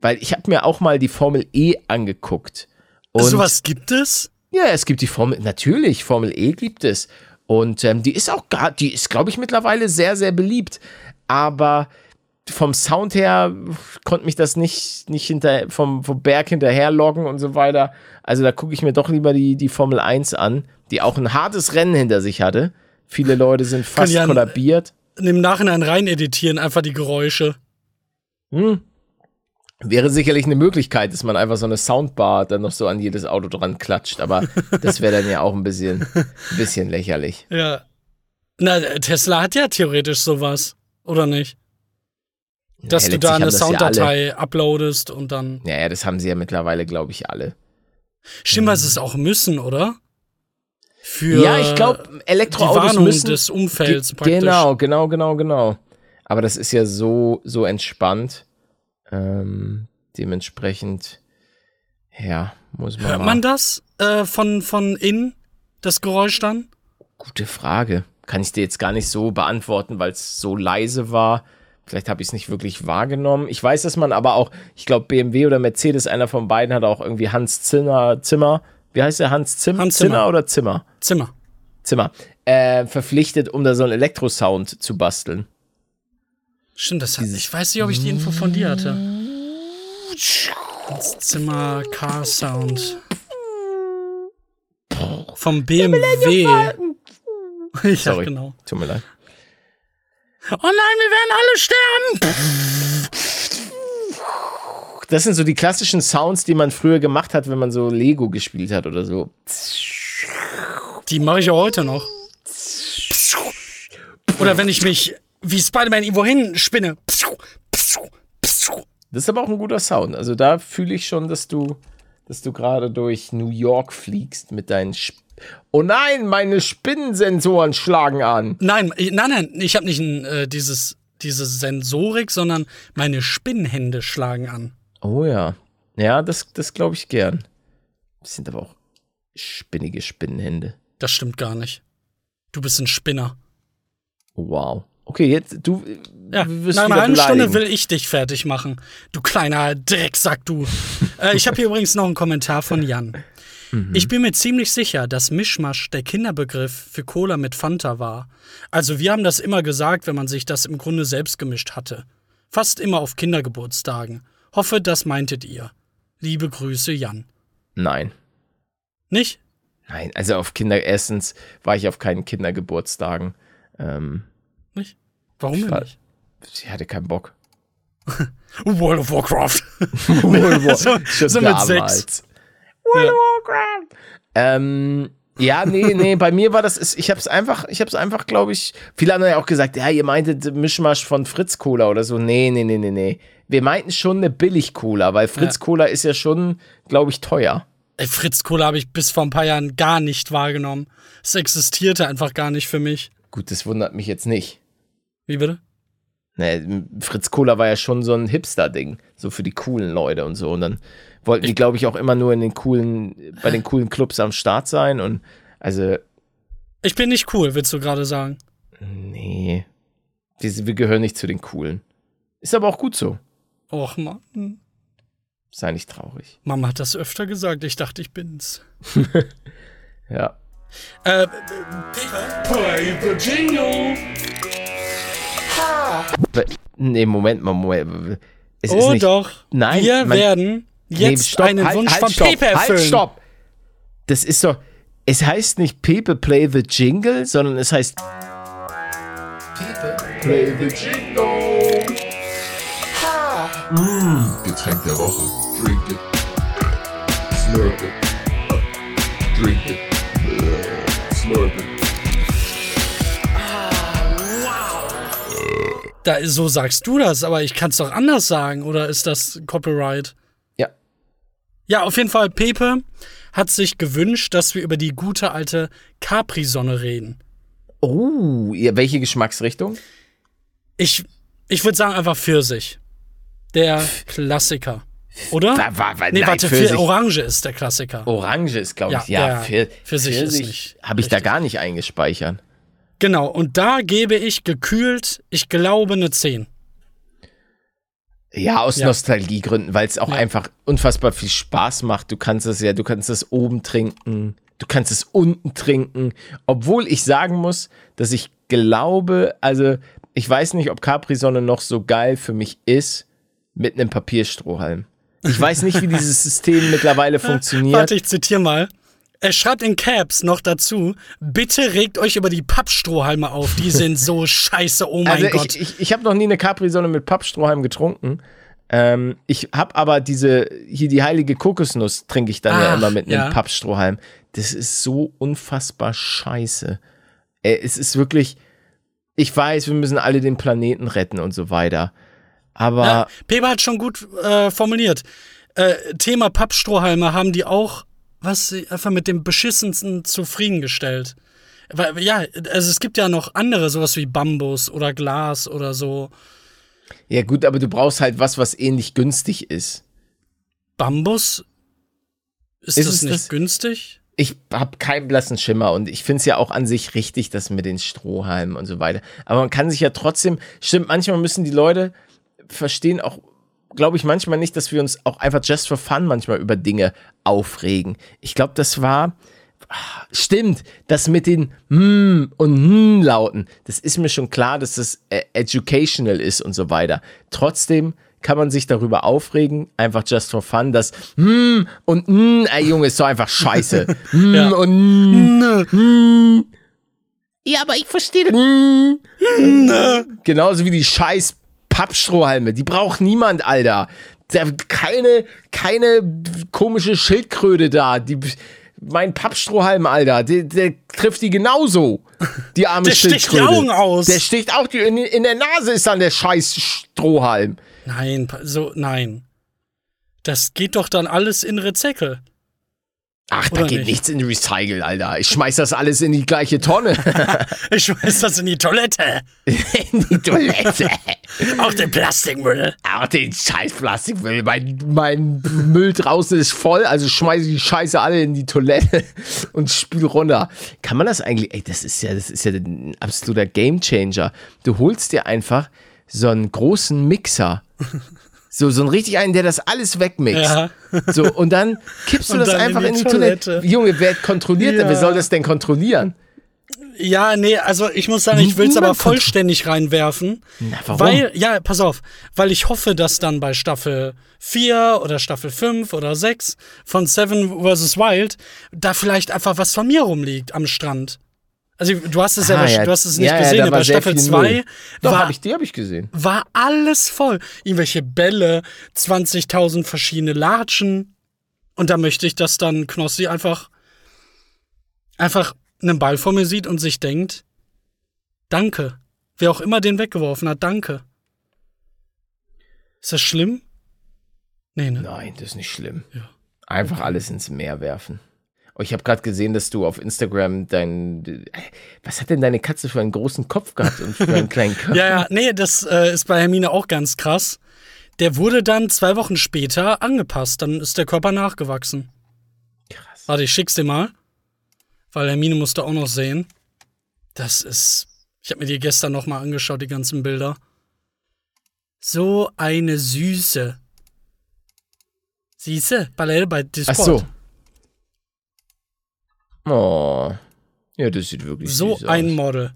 weil ich habe mir auch mal die Formel E angeguckt. Und Sowas gibt es? ja, es gibt die Formel, natürlich, Formel E gibt es. Und ähm, die ist auch gar, die ist, glaube ich, mittlerweile sehr, sehr beliebt. Aber vom Sound her konnte mich das nicht, nicht hinter, vom, vom Berg hinterherloggen und so weiter. Also da gucke ich mir doch lieber die, die Formel 1 an, die auch ein hartes Rennen hinter sich hatte. Viele Leute sind fast ja- kollabiert. Im Nachhinein rein editieren, einfach die Geräusche. Hm. Wäre sicherlich eine Möglichkeit, dass man einfach so eine Soundbar dann noch so an jedes Auto dran klatscht, aber das wäre dann ja auch ein bisschen, ein bisschen lächerlich. Ja. Na, Tesla hat ja theoretisch sowas, oder nicht? Dass Ja, du da eine das ja. Sounddatei uploadest und dann. Ja, ja, das haben sie ja mittlerweile, glaube ich, alle. Stimmt, was es auch müssen, oder? Für ja, ich glaube, die Elektroautos Warnung müssen. des Umfelds praktisch. Genau, genau, genau, genau. Aber das ist ja so, so entspannt. Ähm, dementsprechend, ja, muss man. Hört man das äh, von, von innen, das Geräusch dann? Gute Frage. Kann ich dir jetzt gar nicht so beantworten, weil es so leise war. Vielleicht habe ich es nicht wirklich wahrgenommen. Ich weiß, dass man aber auch, ich glaube, BMW oder Mercedes, einer von beiden hat auch irgendwie Hans Zimmer, Zimmer, wie heißt der? Hans Zimmer? Hans Zimmer. oder Zimmer? Zimmer. Zimmer. Äh, verpflichtet, um da so einen Elektrosound zu basteln. Stimmt, das hat, ich weiß nicht, ob ich die Info von dir hatte. Das Zimmer Car Sound. Vom BMW. ja, Sorry. genau. Tut mir leid. Oh nein, wir werden alle sterben! Das sind so die klassischen Sounds, die man früher gemacht hat, wenn man so Lego gespielt hat oder so. Die mache ich ja heute noch. Oder wenn ich mich wie Spider-Man irgendwo hin spinne. Das ist aber auch ein guter Sound. Also da fühle ich schon, dass du, dass du gerade durch New York fliegst mit deinen. Sp oh nein, meine Spinnensensoren schlagen an. Nein, ich- nein, nein, ich habe nicht ein, äh, dieses, diese Sensorik, sondern meine Spinnenhände schlagen an. Oh ja. Ja, das, das glaube ich gern. Das sind aber auch spinnige Spinnenhände. Das stimmt gar nicht. Du bist ein Spinner. Wow. Okay, jetzt du äh, Ja, wirst nach einer halben Stunde will ich dich fertig machen. Du kleiner Drecksack, du. äh, ich habe hier übrigens noch einen Kommentar von Jan. Mhm. Ich bin mir ziemlich sicher, dass Mischmasch der Kinderbegriff für Cola mit Fanta war. Also wir haben das immer gesagt, wenn man sich das im Grunde selbst gemischt hatte. Fast immer auf Kindergeburtstagen. Hoffe, das meintet ihr. Liebe Grüße, Jan. Nein. Nicht? Nein, also auf Kinder erstens war ich auf keinen Kindergeburtstagen. Ähm, Nicht? Warum denn nicht? ich hatte keinen Bock. World of Warcraft. so, Schon so mit damals. sechs. World of Warcraft. Ähm, ja, nee, nee, bei mir war das, ich hab's einfach, ich hab's einfach, glaube ich, viele haben ja auch gesagt, ja, ihr meintet Mischmasch von Fritz Cola oder so. Nee, nee, nee, nee, nee. Wir meinten schon eine Billig-Cola, weil Fritz Ja. Cola ist ja schon, glaube ich, teuer. Ey, Fritz Cola habe ich bis vor ein paar Jahren gar nicht wahrgenommen. Es existierte einfach gar nicht für mich. Gut, das wundert mich jetzt nicht. Wie bitte? Nee, Fritz Cola war ja schon so ein Hipster-Ding, so für die coolen Leute und so. Und dann wollten die, glaube ich, auch immer nur in den coolen, bei den coolen Clubs am Start sein. Und also, Ich bin nicht cool, willst du gerade sagen. nee, wir, wir gehören nicht zu den coolen. Ist aber auch gut so. Och Mann. Sei nicht traurig. Mama hat das öfter gesagt, ich dachte, ich bin's. Ja. Äh, Play the jingle. Nee, Moment mal, Moment. Es ist Oh nicht, doch. Nein, Wir man- werden jetzt stopp, einen halt, Wunsch halt, von stopp, Pepe Halt, erfüllen. stopp. Das ist doch, es heißt nicht Pepe Play the Jingle, sondern es heißt Play the Jingle. Getränk der Woche. Drink it. Slurp it. Drink it. Slurp it. Da, so sagst du das, aber ich kann es doch anders sagen, oder ist das Copyright? Ja. Auf jeden Fall, Pepe hat sich gewünscht, dass wir über die gute alte Capri-Sonne reden. Oh, welche Geschmacksrichtung? Ich, ich würde sagen einfach Pfirsich. Der Klassiker. Oder? Wa- wa- wa- nee, nein, warte, Pfirsich. Pfir- Orange ist der Klassiker. Orange ist, glaube ich, ja. ja, Pfir- Pfirsich ist nicht Habe ich da gar nicht eingespeichert. Genau, und da gebe ich gekühlt, ich glaube, eine 10. Ja, aus Ja. Nostalgiegründen, weil es auch Ja. einfach unfassbar viel Spaß macht. Du kannst es ja, du kannst es oben trinken, du kannst es unten trinken. Obwohl ich sagen muss, dass ich glaube, also ich weiß nicht, ob Capri-Sonne noch so geil für mich ist mit einem Papierstrohhalm. Ich weiß nicht, wie dieses System mittlerweile funktioniert. Warte, ich zitiere mal. Er schreibt in Caps noch dazu, bitte regt euch über die Pappstrohhalme auf, die sind so scheiße, oh mein also Gott. ich, ich, ich habe noch nie eine Capri-Sonne mit Pappstrohhalm getrunken. Ähm, ich habe aber diese, hier die heilige Kokosnuss trinke ich dann ja Ach, immer mit einem ja. Pappstrohhalm. Das ist so unfassbar scheiße. Äh, es ist wirklich, ich weiß, wir müssen alle den Planeten retten und so weiter. Aber ja, Pepe hat schon gut äh, formuliert. Äh, Thema Pappstrohhalme haben die auch, was einfach mit dem beschissensten zufriedengestellt. Weil, ja, also es gibt ja noch andere, sowas wie Bambus oder Glas oder so. ja gut, aber du brauchst halt was, was ähnlich günstig ist. Bambus? Ist, Ist das nicht das? günstig? Ich habe keinen blassen Schimmer und ich finde es ja auch an sich richtig, das mit den Strohhalmen und so weiter. Aber man kann sich ja trotzdem, stimmt, manchmal müssen die Leute verstehen auch, glaube ich, manchmal nicht, dass wir uns auch einfach just for fun manchmal über Dinge aufregen. Ich glaube, das war, stimmt, das mit den mm und mm lauten, das ist mir schon klar, dass das äh, educational ist und so weiter. Trotzdem kann man sich darüber aufregen, einfach just for fun, dass hm und hm, ey Junge, ist doch einfach scheiße. hm Ja. und hm. Ja, aber ich verstehe das. Hm. Genauso wie die scheiß Pappstrohhalme, die braucht niemand, Alter. Keine, keine komische Schildkröte da, die mein Pappstrohhalm, Alter, der, der trifft die genauso. Die arme Der sticht die Schildkröte. Augen aus. Der sticht auch die, in, in der Nase ist dann der scheiß Strohhalm. Nein, so, nein. Das geht doch dann alles in Recycle. Ach, da geht nicht? nichts in Recycle, Alter. Ich schmeiß das alles in die gleiche Tonne. Ich schmeiß das in die Toilette. in die Toilette. Auch den Plastikmüll. Ach, den scheiß Plastikmüll. Mein, mein Müll draußen ist voll, also schmeiße ich die Scheiße alle in die Toilette und spül runter. Kann man das eigentlich? Ey, das ist ja, das ist ja ein absoluter Gamechanger. Du holst dir einfach so einen großen Mixer. So, so einen richtig einen, der das alles wegmixt. Ja. So, und dann kippst du das dann in einfach die in die, Toilette. Toilette. Junge, wer kontrolliert denn? Ja. Wer soll das denn kontrollieren? Ja, nee, also ich muss sagen, ich will's Niemand aber vollständig reinwerfen. Na, warum? Weil, ja, pass auf, weil ich hoffe, dass dann bei Staffel 4 oder Staffel 5 oder 6 von Seven vs. Wild da vielleicht einfach was von mir rumliegt am Strand. Also du hast es ja, Ah, ja. du hast es nicht Ja, ja, gesehen, da aber Staffel viel 2 Müll. Doch, war, hab ich, die habe ich gesehen. war alles voll. Irgendwelche Bälle, 20.000 verschiedene Latschen. Und da möchte ich, dass dann Knossi einfach, einfach einen Ball vor mir sieht und sich denkt, danke. Wer auch immer den weggeworfen hat, danke. Ist das schlimm? Nee, ne? Nein, das ist nicht schlimm. Einfach alles ins Meer werfen. Oh, ich habe gerade gesehen, dass du auf Instagram dein. Was hat denn deine Katze für einen großen Kopf gehabt und für einen kleinen Körper? Ja, ja, nee, das äh, ist bei Hermine auch ganz krass. Der wurde dann zwei Wochen später angepasst. Dann ist der Körper nachgewachsen. Krass. Warte, ich schick's dir mal. Weil Hermine musste auch noch sehen. Das ist. Ich habe mir die gestern noch mal angeschaut, die ganzen Bilder. So eine Süße. Siehste, Ballette bei Ach Discord. so. Oh. Ja, das sieht wirklich So süß ein aus. Model.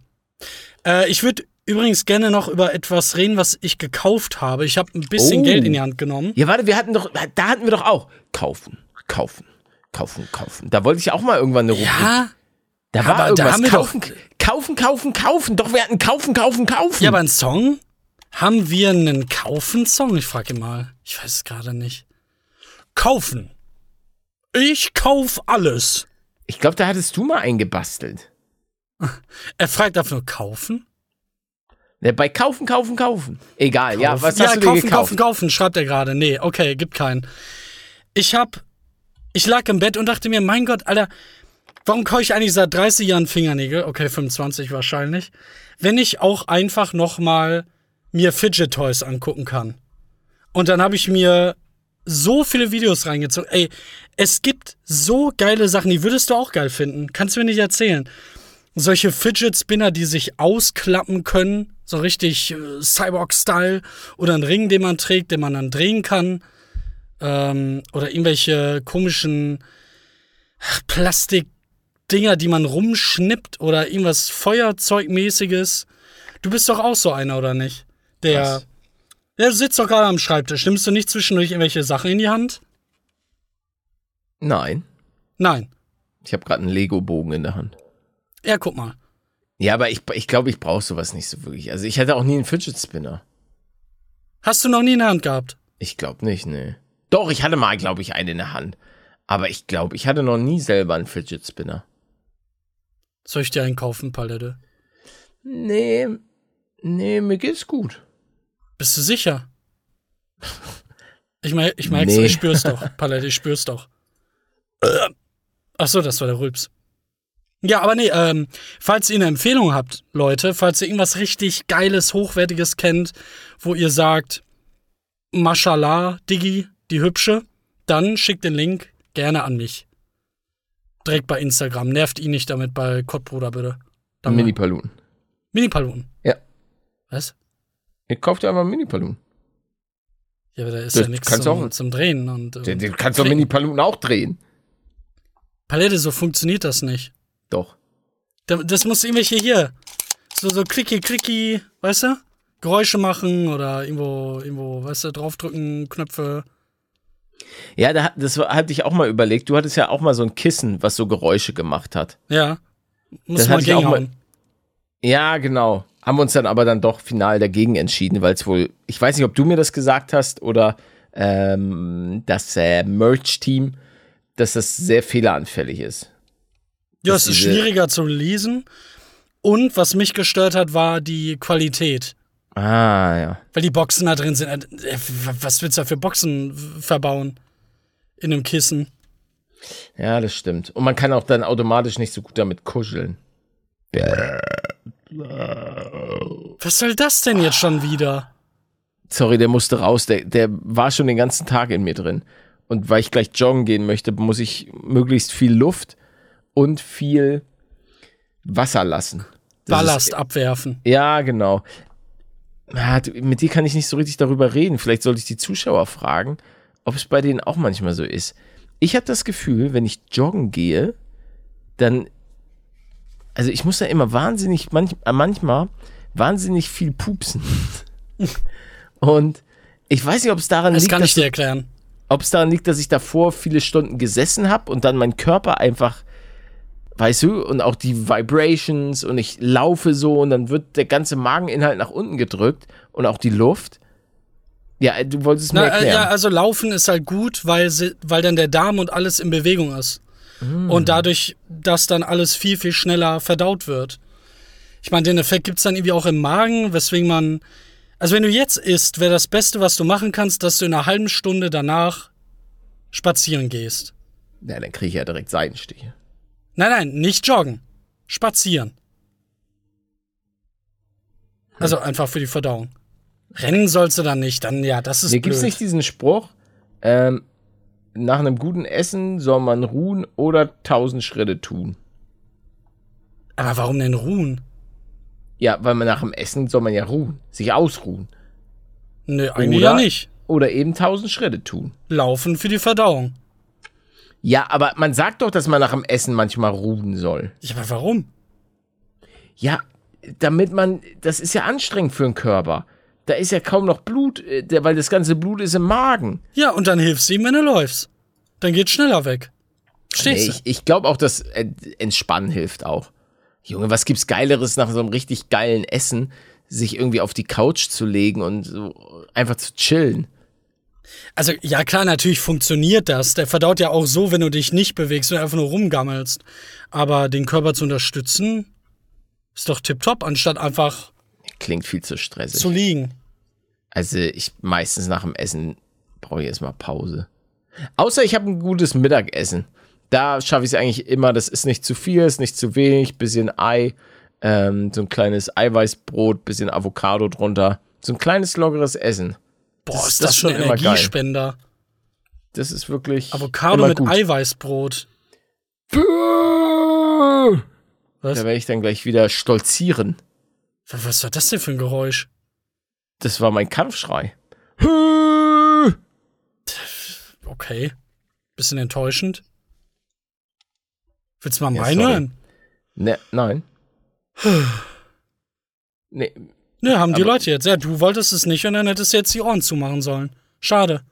Äh, ich würde übrigens gerne noch über etwas reden, was ich gekauft habe. Ich habe ein bisschen Oh. Geld in die Hand genommen. Ja, warte, wir hatten doch. Da hatten wir doch auch. Kaufen, kaufen, kaufen, kaufen. Da wollte ich auch mal irgendwann eine Rubrik. Ja, da war aber da irgendwas. haben wir kaufen, doch- kaufen, kaufen, kaufen. Doch, wir hatten kaufen, kaufen, kaufen. Ja, aber ein Song? Haben wir einen Kaufen-Song? Ich frage ihn mal. Ich weiß es gerade nicht. Kaufen. Ich kauf alles. Ich glaube, da hattest du mal eingebastelt. Er fragt einfach nur kaufen? Ja, bei kaufen, kaufen, kaufen. Egal, ja, was ja, hast du dir kaufen, gekauft? kaufen, kaufen, schreibt er gerade. Nee, okay, gibt keinen. Ich hab. Ich lag im Bett und dachte mir, mein Gott, Alter, warum kaufe ich eigentlich seit 30 Jahren Fingernägel? Okay, 25 wahrscheinlich. Wenn ich auch einfach noch mal mir Fidget Toys angucken kann. Und dann habe ich mir so viele Videos reingezogen. Ey, es gibt so geile Sachen, die würdest du auch geil finden. Kannst du mir nicht erzählen. Solche Fidget Spinner, die sich ausklappen können, so richtig äh, Cyborg-Style. Oder ein Ring, den man trägt, den man dann drehen kann. Ähm, oder irgendwelche komischen Plastikdinger, die man rumschnippt. Oder irgendwas Feuerzeugmäßiges. Du bist doch auch so einer, oder nicht? Der. Was? Der sitzt doch gerade am Schreibtisch. Nimmst du nicht zwischendurch irgendwelche Sachen in die Hand? Nein. Nein. Ich habe gerade einen Lego-Bogen in der Hand. Ja, guck mal. Ja, aber ich, ich glaube, ich brauche sowas nicht so wirklich. Also ich hatte auch nie einen Fidget Spinner. Hast du noch nie in der Hand gehabt? Ich glaube nicht, nee. Doch, ich hatte mal, glaube ich, einen in der Hand. Aber ich glaube, ich hatte noch nie selber einen Fidget Spinner. Soll ich dir einen kaufen, Palette? Nee, nee, mir geht's gut. Bist du sicher? Ich, mer ich merk's, Nee. ich spür's doch. Palette, ich spür's doch. Ach so, das war der Rülps. Ja, aber nee, ähm, falls ihr eine Empfehlung habt, Leute, falls ihr irgendwas richtig Geiles, Hochwertiges kennt, wo ihr sagt, Mashallah, Diggi, die Hübsche, dann schickt den Link gerne an mich. Direkt bei Instagram. Nervt ihn nicht damit bei Kottbruder, bitte. Dann Mini-Paluten. Mini-Paluten. Ja. Was? Ihr kauft ja einfach Mini-Paluten. Ja, aber da ist Das ja nichts kannst du zum, auch- zum Drehen. Und, Du, und du kannst doch Klicken. Mini-Paluten auch drehen. Palette, so funktioniert das nicht. Doch. Da- Das muss irgendwelche hier. So, so klicki, klicki, weißt du? Geräusche machen oder irgendwo, irgendwo, weißt du, draufdrücken, Knöpfe. Ja, da, das hatte ich auch mal überlegt. Du hattest ja auch mal so ein Kissen, was so Geräusche gemacht hat. Ja. Muss Das man gegen mal-. Ja, genau. Haben uns dann aber dann doch final dagegen entschieden, weil es wohl, ich weiß nicht, ob du mir das gesagt hast oder ähm, das äh, Merch-Team, dass das sehr fehleranfällig ist. Ja, es ist schwieriger zu lesen. Und was mich gestört hat, war die Qualität. Ah, ja. Weil die Boxen da drin sind. Äh, Was willst du da für Boxen verbauen? In einem Kissen. Ja, das stimmt. Und man kann auch dann automatisch nicht so gut damit kuscheln. Was soll das denn jetzt schon wieder? Sorry, der musste raus. Der, der war schon den ganzen Tag in mir drin. Und weil ich gleich joggen gehen möchte, muss ich möglichst viel Luft und viel Wasser lassen. Das Ballast ist- abwerfen. Ja, genau. Mit dir kann ich nicht so richtig darüber reden. Vielleicht sollte ich die Zuschauer fragen, ob es bei denen auch manchmal so ist. Ich habe das Gefühl, wenn ich joggen gehe, dann. Also ich muss da immer wahnsinnig, manch, äh, manchmal wahnsinnig viel pupsen. Und ich weiß nicht, ob es daran Das liegt, kann dass ich dir erklären. Ob es daran liegt, dass ich davor viele Stunden gesessen habe und dann mein Körper einfach, weißt du, und auch die Vibrations und ich laufe so und dann wird der ganze Mageninhalt nach unten gedrückt und auch die Luft. Ja, du wolltest es mir Na, äh, erklären. ja, also Laufen ist halt gut, weil, sie, weil dann der Darm und alles in Bewegung ist. Mm. Und dadurch, dass dann alles viel, viel schneller verdaut wird. Ich meine, den Effekt gibt's dann irgendwie auch im Magen, weswegen man. Also, wenn du jetzt isst, wäre das Beste, was du machen kannst, dass du in einer halben Stunde danach spazieren gehst. ja, dann kriege ich ja direkt Seitenstiche. Nein, nein, nicht joggen. Spazieren. Also einfach für die Verdauung. Rennen sollst du dann nicht, dann ja, das ist Hier gibt es nicht diesen Spruch, ähm, nach einem guten Essen soll man ruhen oder tausend Schritte tun. Aber warum denn ruhen? Ja, weil man nach dem Essen soll man ja ruhen, sich ausruhen. Nö, eigentlich Oder- ja nicht. Oder eben tausend Schritte tun. Laufen für die Verdauung. Ja, aber man sagt doch, dass man nach dem Essen manchmal ruhen soll. Ja, aber warum? Ja, damit man, das ist ja anstrengend für den Körper. Da ist ja kaum noch Blut, äh, weil das ganze Blut ist im Magen. Ja, und dann hilfst du ihm, wenn du läufst. Dann geht's schneller weg. Nee, Verstehst ich ich glaube auch, dass Entspannen hilft auch. Junge, was gibt's Geileres nach so einem richtig geilen Essen, sich irgendwie auf die Couch zu legen und so einfach zu chillen? Also, ja klar, natürlich funktioniert das. Der verdaut ja auch so, wenn du dich nicht bewegst, du einfach nur rumgammelst. Aber den Körper zu unterstützen, ist doch tipptopp, anstatt einfach Klingt viel zu stressig. zu liegen. Also ich meistens nach dem Essen brauche ich erstmal Pause. Außer ich habe ein gutes Mittagessen. Da schaffe ich es eigentlich immer. Das ist nicht zu viel, ist nicht zu wenig. Bisschen Ei, ähm, so ein kleines Eiweißbrot, bisschen Avocado drunter. So ein kleines lockeres Essen. Boah, Das- ist das das, schon ein immer geil. Energiespender. Das ist wirklich Avocado mit gut. Eiweißbrot. Was? Da werde ich dann gleich wieder stolzieren. Was was war das denn für ein Geräusch? Das war mein Kampfschrei. Okay. Bisschen enttäuschend. Willst du mal Ja, meinen hören? Ne, nein. Nee, Ne, haben die Leute jetzt. Ja, du wolltest es nicht und dann hättest du jetzt die Ohren zumachen sollen. Schade.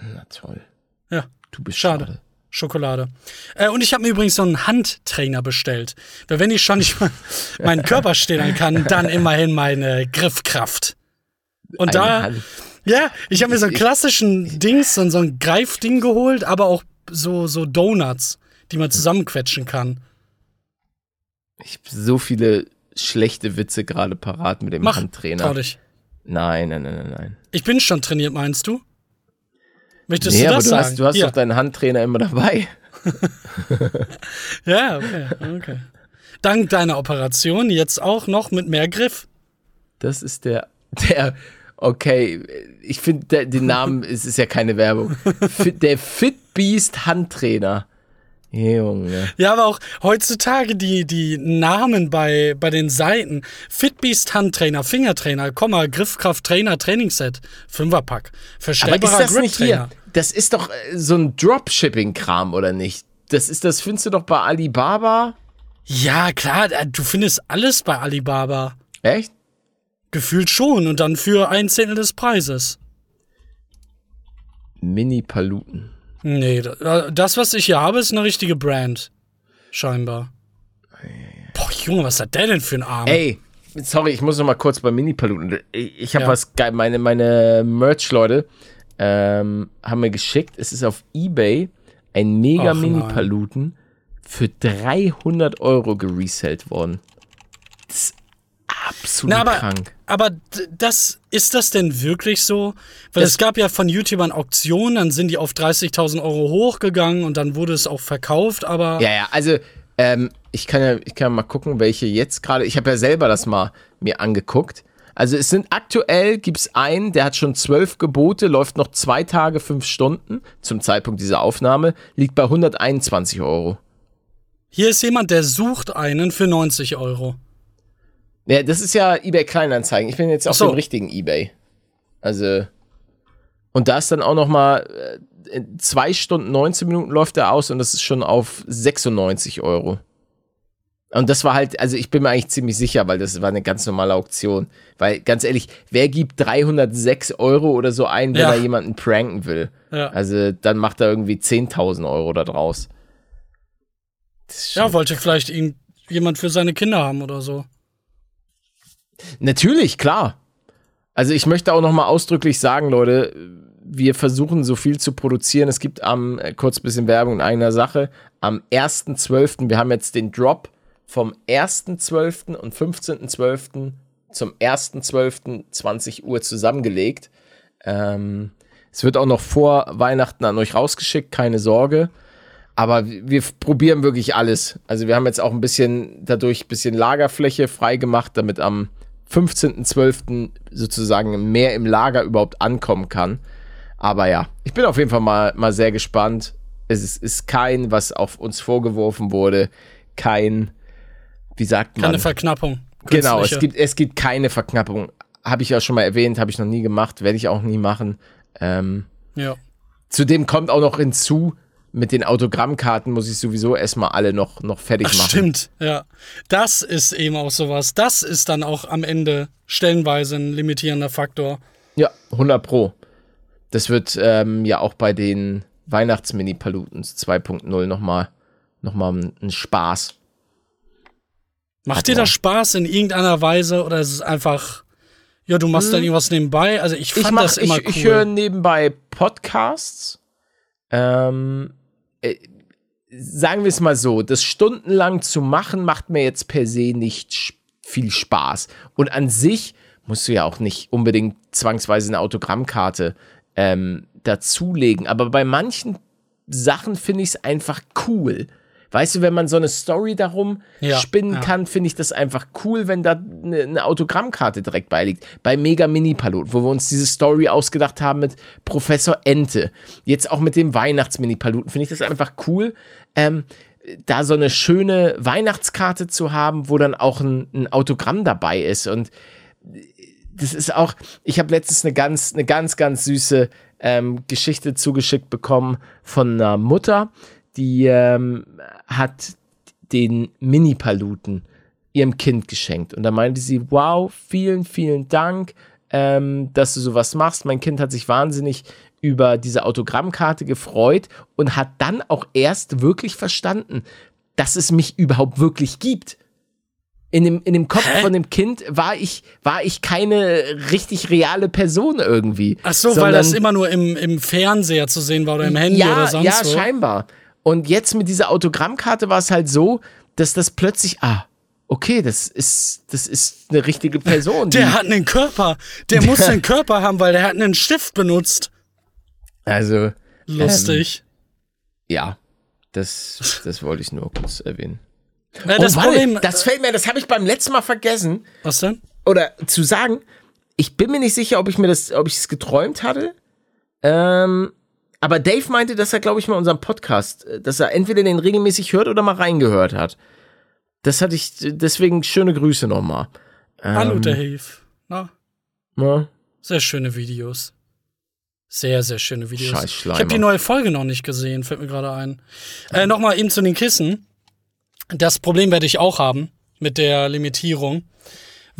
na toll. Ja, Du bist Schade. schade. Schokolade. Äh, und ich habe mir übrigens so einen Handtrainer bestellt. Weil wenn ich schon nicht mal meinen Körper stillern kann, dann immerhin meine Griffkraft. Und Eine da, Hand. ja, ich habe mir so einen klassischen Dings, so, so ein Greifding geholt, aber auch so, so Donuts, die man zusammenquetschen kann. Ich habe so viele schlechte Witze gerade parat mit dem Mach, Handtrainer. trau dich. Nein, nein, nein, nein. Ich bin schon trainiert, meinst du? Möchtest nee, du aber das du sagen? hast, du hast Hier. doch deinen Handtrainer immer dabei. Ja, okay, okay. Dank deiner Operation jetzt auch noch mit mehr Griff. Das ist der, der, okay, ich finde den Namen, es ist ja keine Werbung. Der Fitbeast Handtrainer. Junge. Ja, aber auch heutzutage die, die Namen bei, bei den Seiten. Fitbeast Handtrainer, Fingertrainer, Komma, Griffkraft Trainer, Trainingsset, Fünferpack. Aber ist Verstellbarer das nicht hier? Das ist doch äh, so ein Dropshipping-Kram, oder nicht? Das ist, das findest du doch bei Alibaba. Ja, klar, äh, du findest alles bei Alibaba. Echt? Gefühlt schon und dann für ein Zehntel des Preises. Mini-Paluten. Nee, da- das, was ich hier habe, ist eine richtige Brand. Scheinbar. Boah, Junge, was hat der denn für einen Arm? Ey, sorry, ich muss noch mal kurz bei Mini-Paluten. Ich, ich habe Ja. was geil. Meine, meine Merch-Leute ähm, haben mir geschickt. Es ist auf Ebay ein mega. Mini-Paluten für 300 Euro geresellt worden. Das ist absolut Na, krank. Aber das, ist das denn wirklich so? Weil Das- es gab ja von YouTubern Auktionen, dann sind die auf 30.000 Euro hochgegangen und dann wurde es auch verkauft, aber Ja, ja, also ähm, ich kann ja, ich kann ja mal gucken, welche jetzt gerade. Ich habe ja selber das mal mir angeguckt. Also es sind aktuell gibt's einen, der hat schon zwölf Gebote, läuft noch zwei Tage, fünf Stunden zum Zeitpunkt dieser Aufnahme, liegt bei 121 Euro. hier ist jemand, der sucht einen für 90 Euro. Ja, das ist ja eBay Kleinanzeigen. Ich bin jetzt auf so. dem richtigen eBay. Also und da ist dann auch noch mal äh, in zwei Stunden 19 Minuten läuft der aus und das ist schon auf 96 Euro. Und das war halt, also ich bin mir eigentlich ziemlich sicher, weil das war eine ganz normale Auktion. Weil ganz ehrlich, wer gibt 306 Euro oder so ein, wenn Ja. er jemanden pranken will? Ja. Also dann macht er irgendwie 10.000 Euro da draus. Ja, wollte vielleicht ihn jemand für seine Kinder haben oder so. Natürlich, klar. Also ich möchte auch noch mal ausdrücklich sagen, Leute, wir versuchen so viel zu produzieren. Es gibt am, äh, kurz bisschen Werbung in eigener Sache, am 1.12., wir haben jetzt den Drop vom 1.12. und 15.12. zum 1.12. 20 Uhr zusammengelegt. Ähm, es wird auch noch vor Weihnachten an euch rausgeschickt, keine Sorge. Aber wir probieren wirklich alles. Also wir haben jetzt auch ein bisschen dadurch ein bisschen Lagerfläche freigemacht, damit am 15.12. sozusagen mehr im Lager überhaupt ankommen kann. Aber ja, ich bin auf jeden Fall mal, mal sehr gespannt. Es ist, ist kein, was auf uns vorgeworfen wurde, kein, wie sagt man? Keine Verknappung. Genau, es gibt, es gibt keine Verknappung. Habe ich ja schon mal erwähnt, habe ich noch nie gemacht, werde ich auch nie machen. Ähm, Ja. zudem kommt auch noch hinzu, mit den Autogrammkarten muss ich sowieso erstmal alle noch, noch fertig Ach, machen. stimmt, ja. Das ist eben auch sowas. Das ist dann auch am Ende stellenweise ein limitierender Faktor. Ja, 100 Pro. Das wird ähm, ja auch bei den Weihnachts-Mini-Palutens 2.0 nochmal noch mal ein Spaß. Macht dir das Spaß in irgendeiner Weise oder ist es einfach, ja, du machst dann irgendwas nebenbei? Also ich fand Ich, mach, das immer ich, cool. ich höre nebenbei Podcasts. Ähm, äh, sagen wir es mal so, das stundenlang zu machen, macht mir jetzt per se nicht viel Spaß. Und an sich musst du ja auch nicht unbedingt zwangsweise eine Autogrammkarte ähm, dazulegen. Aber bei manchen Sachen finde ich es einfach cool. Weißt du, wenn man so eine Story darum Ja, spinnen ja. kann, finde ich das einfach cool, wenn da eine, eine Autogrammkarte direkt beiliegt. Bei Mega Mini Palut, wo wir uns diese Story ausgedacht haben mit Professor Ente. Jetzt auch mit dem Weihnachts-Mini Paluten, finde ich das einfach cool. Ähm, da so eine schöne Weihnachtskarte zu haben, wo dann auch ein, ein Autogramm dabei ist. Und das ist auch, ich habe letztens eine ganz, eine ganz, ganz süße ähm, Geschichte zugeschickt bekommen von einer Mutter, die ähm, hat den Mini-Paluten ihrem Kind geschenkt. Und da meinte sie, wow, vielen, vielen Dank, ähm, dass du sowas machst. Mein Kind hat sich wahnsinnig über diese Autogrammkarte gefreut und hat dann auch erst wirklich verstanden, dass es mich überhaupt wirklich gibt. In dem, in dem Kopf Hä? von dem Kind war ich, war ich keine richtig reale Person irgendwie. Ach so, weil das immer nur im, im Fernseher zu sehen war oder im Handy ja, oder sonst ja, wo. scheinbar. Und jetzt mit dieser Autogrammkarte war es halt so, dass das plötzlich, ah, okay, das ist, das ist eine richtige Person. Der hat einen Körper. Der muss einen Körper haben, weil der hat einen Stift benutzt. also, Lustig. ja, das, das wollte ich nur kurz erwähnen. Äh, das oh, warte, Problem. das fällt mir, das habe ich beim letzten Mal vergessen. was denn? Oder zu sagen, ich bin mir nicht sicher, ob ich mir das, ob ich es geträumt hatte. Ähm, aber Dave meinte, dass er, glaube ich, mal unseren Podcast, äh, dass er entweder den regelmäßig hört oder mal reingehört hat. Das hatte ich, deswegen schöne Grüße nochmal. Hallo, Ähm, Dave. Na, ne? sehr schöne Videos. Sehr, sehr schöne Videos. Scheiß ich Schleimer. habe die neue Folge noch nicht gesehen, fällt mir gerade ein. Äh, Nochmal eben zu den Kissen. Das Problem werde ich auch haben mit der Limitierung.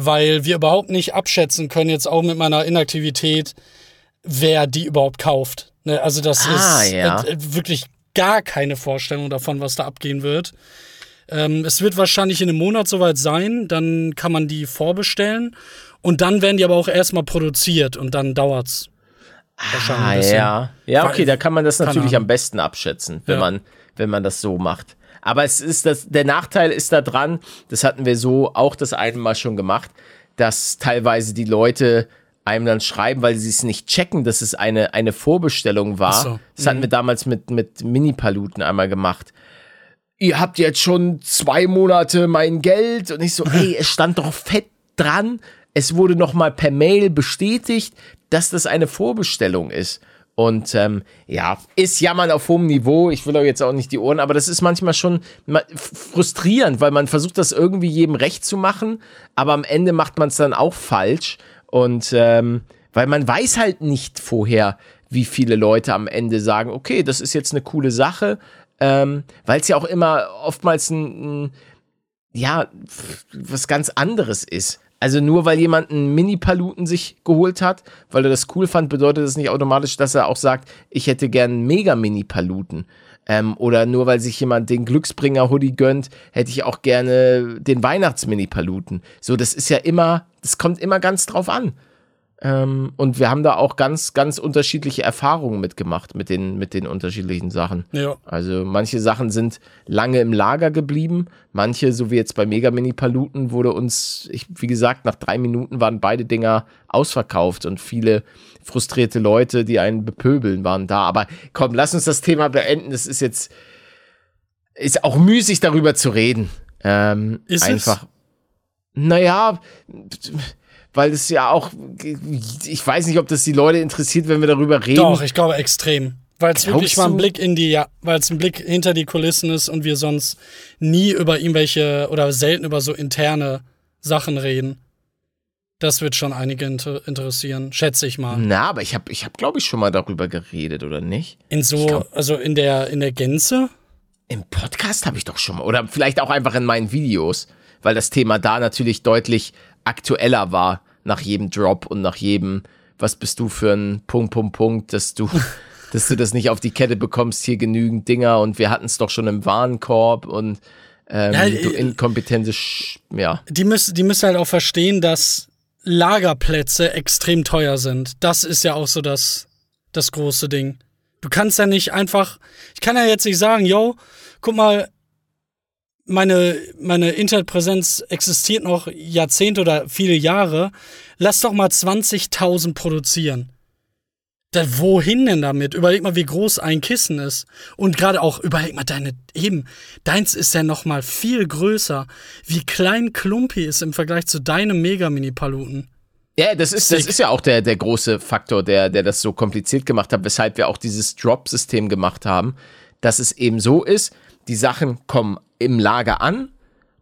weil wir überhaupt nicht abschätzen können, jetzt auch mit meiner Inaktivität, wer die überhaupt kauft. Ne, also das Ah, ist ja. äh, wirklich gar keine Vorstellung davon, was da abgehen wird. Ähm, es wird wahrscheinlich in einem Monat soweit sein, dann kann man die vorbestellen und dann werden die aber auch erstmal produziert und dann dauert's. wahrscheinlich Ah, ja. Ja, okay, da kann man das natürlich am besten abschätzen, wenn Ja. man, wenn man das so macht. Aber es ist das, der Nachteil ist da dran, das hatten wir so auch das eine Mal schon gemacht, dass teilweise die Leute einem dann schreiben, weil sie es nicht checken, dass es eine, eine Vorbestellung war. So. Das hatten wir damals mit, mit Mini-Paluten einmal gemacht. Ihr habt jetzt schon zwei Monate mein Geld und ich so, ey, es stand doch fett dran. Es wurde noch mal per Mail bestätigt, dass das eine Vorbestellung ist. Und ähm, ja, ist Jammern auf hohem Niveau. Ich will euch jetzt auch nicht die Ohren, aber das ist manchmal schon frustrierend, weil man versucht, das irgendwie jedem recht zu machen, aber am Ende macht man es dann auch falsch. Und ähm, weil man weiß halt nicht vorher, wie viele Leute am Ende sagen, okay, das ist jetzt eine coole Sache, ähm, weil es ja auch immer oftmals ein, ein ja, was ganz anderes ist. Also nur weil jemand einen Mini-Paluten sich geholt hat, weil er das cool fand, bedeutet das nicht automatisch, dass er auch sagt, ich hätte gern einen Mega-Mini-Paluten. Ähm, oder nur weil sich jemand den Glücksbringer-Hoodie gönnt, hätte ich auch gerne den Weihnachts-Mini-Paluten. So, das ist ja immer, das kommt immer ganz drauf an. Ähm, und wir haben da auch ganz, ganz unterschiedliche Erfahrungen mitgemacht mit den, mit den unterschiedlichen Sachen. Ja. Also manche Sachen sind lange im Lager geblieben, manche, so wie jetzt bei Mega Mini Paluten, wurde uns, ich, wie gesagt, nach drei Minuten waren beide Dinger ausverkauft und viele frustrierte Leute, die einen bepöbeln, waren da. Aber komm, lass uns das Thema beenden. Es ist jetzt, ist auch müßig darüber zu reden. Ähm, Ist es? Naja, weil es ja auch, ich weiß nicht, ob das die Leute interessiert, wenn wir darüber reden. Doch, ich glaube extrem. Weil es wirklich mal ein? Blick in die, ja, weil es ein Blick hinter die Kulissen ist und wir sonst nie über irgendwelche oder selten über so interne Sachen reden. Das wird schon einige inter interessieren, schätze ich mal. Na, aber ich habe, ich hab, glaube ich, schon mal darüber geredet, oder nicht? In so, glaub- also in der, in der Gänze? Im Podcast habe ich doch schon mal. Oder vielleicht auch einfach in meinen Videos, weil das Thema da natürlich deutlich aktueller war nach jedem Drop und nach jedem, was bist du für ein Punkt, Punkt, Punkt, dass du, dass du das nicht auf die Kette bekommst, hier genügend Dinger und wir hatten es doch schon im Warenkorb und ähm, Ja, du äh, inkompetente, Sch ja. Die müssen, die müssen halt auch verstehen, dass Lagerplätze extrem teuer sind. Das ist ja auch so das, das große Ding. Du kannst ja nicht einfach, ich kann ja jetzt nicht sagen, yo, guck mal, meine, meine Internetpräsenz existiert noch Jahrzehnte oder viele Jahre. Lass doch mal 20.000 produzieren. Da, wohin denn damit? Überleg mal, wie groß ein Kissen ist. Und gerade auch, überleg mal deine, eben, deins ist ja noch mal viel größer. Wie klein Klumpi ist im Vergleich zu deinem Mega-Mini-Paluten. Ja, das ist, das ist ja auch der, der große Faktor, der, der das so kompliziert gemacht hat, weshalb wir auch dieses Drop-System gemacht haben, dass es eben so ist, die Sachen kommen im Lager an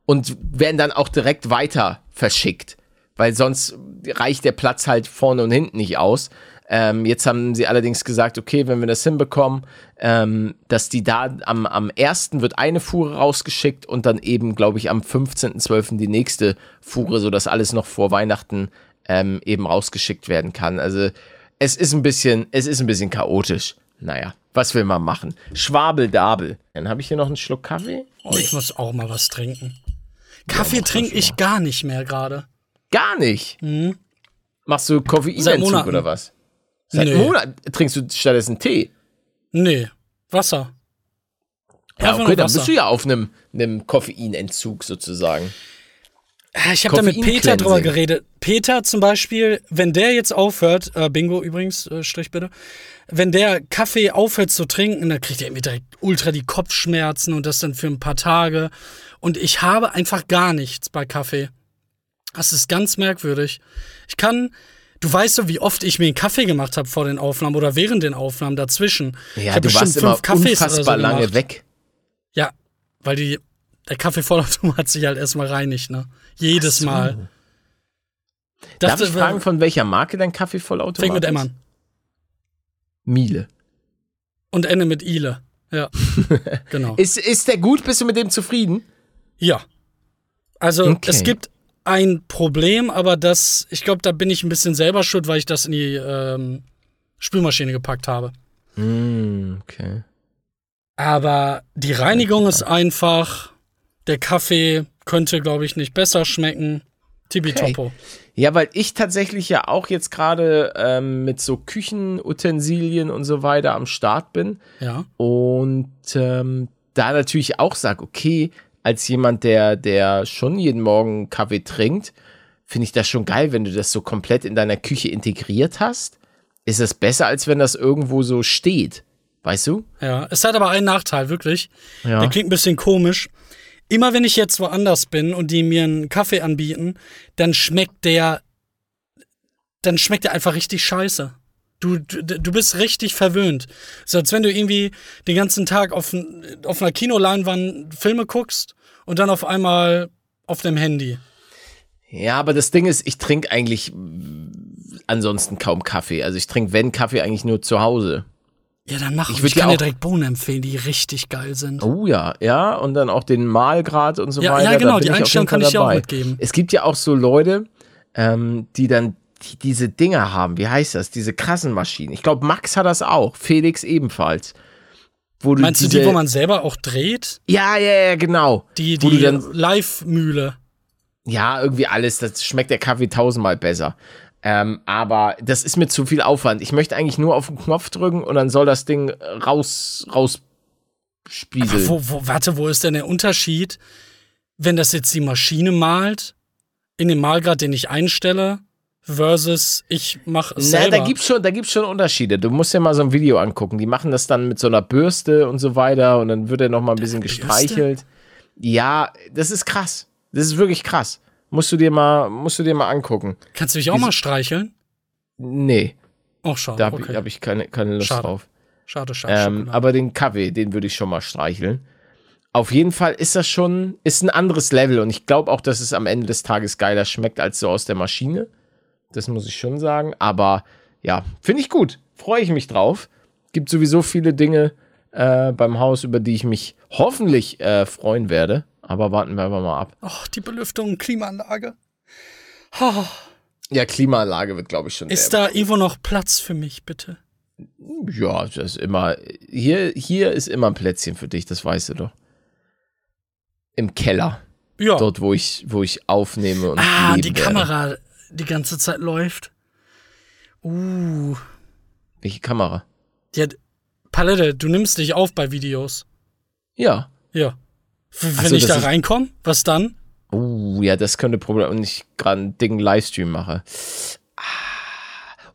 und werden dann auch direkt weiter verschickt, weil sonst reicht der Platz halt vorne und hinten nicht aus. Ähm, jetzt haben sie allerdings gesagt, okay, wenn wir das hinbekommen, ähm, dass die da am, am 1. wird eine Fuhre rausgeschickt und dann eben, glaube ich, am 15.12. die nächste Fuhre, sodass alles noch vor Weihnachten ähm, eben rausgeschickt werden kann. Also es ist ein bisschen, es ist ein bisschen chaotisch. Naja, was will man machen? Schwabeldabel. Dann habe ich hier noch einen Schluck Kaffee. Oh, ich muss auch mal was trinken. Kaffee trinke ich gar nicht mehr gerade. Gar nicht. Machst du Koffeinentzug oder was? Seit Nee. Monaten trinkst du stattdessen Tee. Nee, Wasser. Ja, Einfach okay, dann bist du ja auf einem, einem Koffeinentzug sozusagen. Ich habe da mit Peter drüber geredet. Peter zum Beispiel, wenn der jetzt aufhört, äh, Bingo übrigens, äh, Strich bitte, wenn der Kaffee aufhört zu trinken, dann kriegt er irgendwie direkt ultra die Kopfschmerzen und das dann für ein paar Tage. Und ich habe einfach gar nichts bei Kaffee. Das ist ganz merkwürdig. Ich kann, du weißt so, wie oft ich mir einen Kaffee gemacht habe vor den Aufnahmen oder während den Aufnahmen dazwischen. Ja, du warst immer unfassbar lange gemacht. weg. Ja, weil die, der Kaffeevollautomat sich halt erstmal reinigt, ne? Jedes so. Mal. Darf Das ich fragen, von welcher Marke dein Kaffeevollautomat fängt mit ist? Miele. Und Ende mit Ile. Ja. genau. Ist, ist der gut? Bist du mit dem zufrieden? Ja. Also Okay. es gibt ein Problem, aber das, ich glaube, da bin ich ein bisschen selber schuld, weil ich das in die ähm, Spülmaschine gepackt habe. Mm, okay. Aber die Reinigung ist einfach. Der Kaffee könnte, glaube ich, nicht besser schmecken. Tibi-Topo. Ja, weil ich tatsächlich ja auch jetzt gerade ähm, mit so Küchenutensilien und so weiter am Start bin. Ja. Und ähm, da natürlich auch sage, okay, als jemand, der, der schon jeden Morgen Kaffee trinkt, finde ich das schon geil, wenn du das so komplett in deiner Küche integriert hast. Ist es besser, als wenn das irgendwo so steht. Weißt du? Ja, es hat aber einen Nachteil, wirklich. Ja. Der klingt ein bisschen komisch. Immer wenn ich jetzt woanders bin und die mir einen Kaffee anbieten, dann schmeckt der, dann schmeckt der einfach richtig scheiße. Du, du, du bist richtig verwöhnt. So als wenn du irgendwie den ganzen Tag auf, auf einer Kinoleinwand Filme guckst und dann auf einmal auf dem Handy. Ja, aber das Ding ist, ich trinke eigentlich ansonsten kaum Kaffee. Also ich trinke, wenn Kaffee, eigentlich nur zu Hause. Ja, dann mach Ich ich. kann dir direkt Bohnen empfehlen, die richtig geil sind. Oh ja, ja, und dann auch den Mahlgrad und so Ja, weiter. ja, genau, die Einstellung kann ich dir auch mitgeben. Es gibt ja auch so Leute, ähm, die dann die, diese Dinger haben. Wie heißt das? Diese krassen Maschinen. Ich glaube, Max hat das auch. Felix ebenfalls. Wo du Meinst du diese, die, wo man selber auch dreht? Ja, ja, ja, genau. Die, du die Live-Mühle. Ja, irgendwie alles. Das schmeckt der Kaffee tausendmal besser. Ähm, aber das ist mir zu viel Aufwand. Ich möchte eigentlich nur auf den Knopf drücken und dann soll das Ding raus, raus spieseln. Wo, wo, warte, wo ist denn der Unterschied, wenn das jetzt die Maschine malt, in dem Malgrad, den ich einstelle, versus ich mache es Na, selber? da gibt's schon, da gibt's schon Unterschiede. Du musst dir mal so ein Video angucken. Die machen das dann mit so einer Bürste und so weiter und dann wird er noch mal ein bisschen gestreichelt. Ja, das ist krass. Das ist wirklich krass. Musst du dir mal, musst du dir mal angucken. Kannst du mich auch mal streicheln? Nee, Auch schade. da habe okay. ich, hab ich keine, keine Lust Schade. drauf. Schade, schade. Ähm, Schokolade. aber den Kaffee, den würde ich schon mal streicheln. Auf jeden Fall ist das schon, ist ein anderes Level und ich glaube auch, dass es am Ende des Tages geiler schmeckt als so aus der Maschine. Das muss ich schon sagen. Aber ja, finde ich gut. Freue ich mich drauf. Gibt sowieso viele Dinge äh, beim Haus, über die ich mich hoffentlich äh, freuen werde. Aber warten wir einfach mal ab. oh, die Belüftung, Klimaanlage. Oh, Ja, Klimaanlage wird, glaube ich, schon. ist da irgendwo noch Platz für mich, bitte? Ja, das ist immer. Hier, hier ist immer ein Plätzchen für dich, das weißt du doch. Im Keller. Ja. Dort, wo ich, wo ich aufnehme und. ah, leben die werde. Kamera die ganze Zeit läuft. Uh. Welche Kamera? Ja, Palette, du nimmst dich auf bei Videos. Ja. Ja. Wenn so, ich das da reinkomme, was dann? Uh, ja, das könnte Problem, und ich gerade einen dicken Livestream mache. Ah.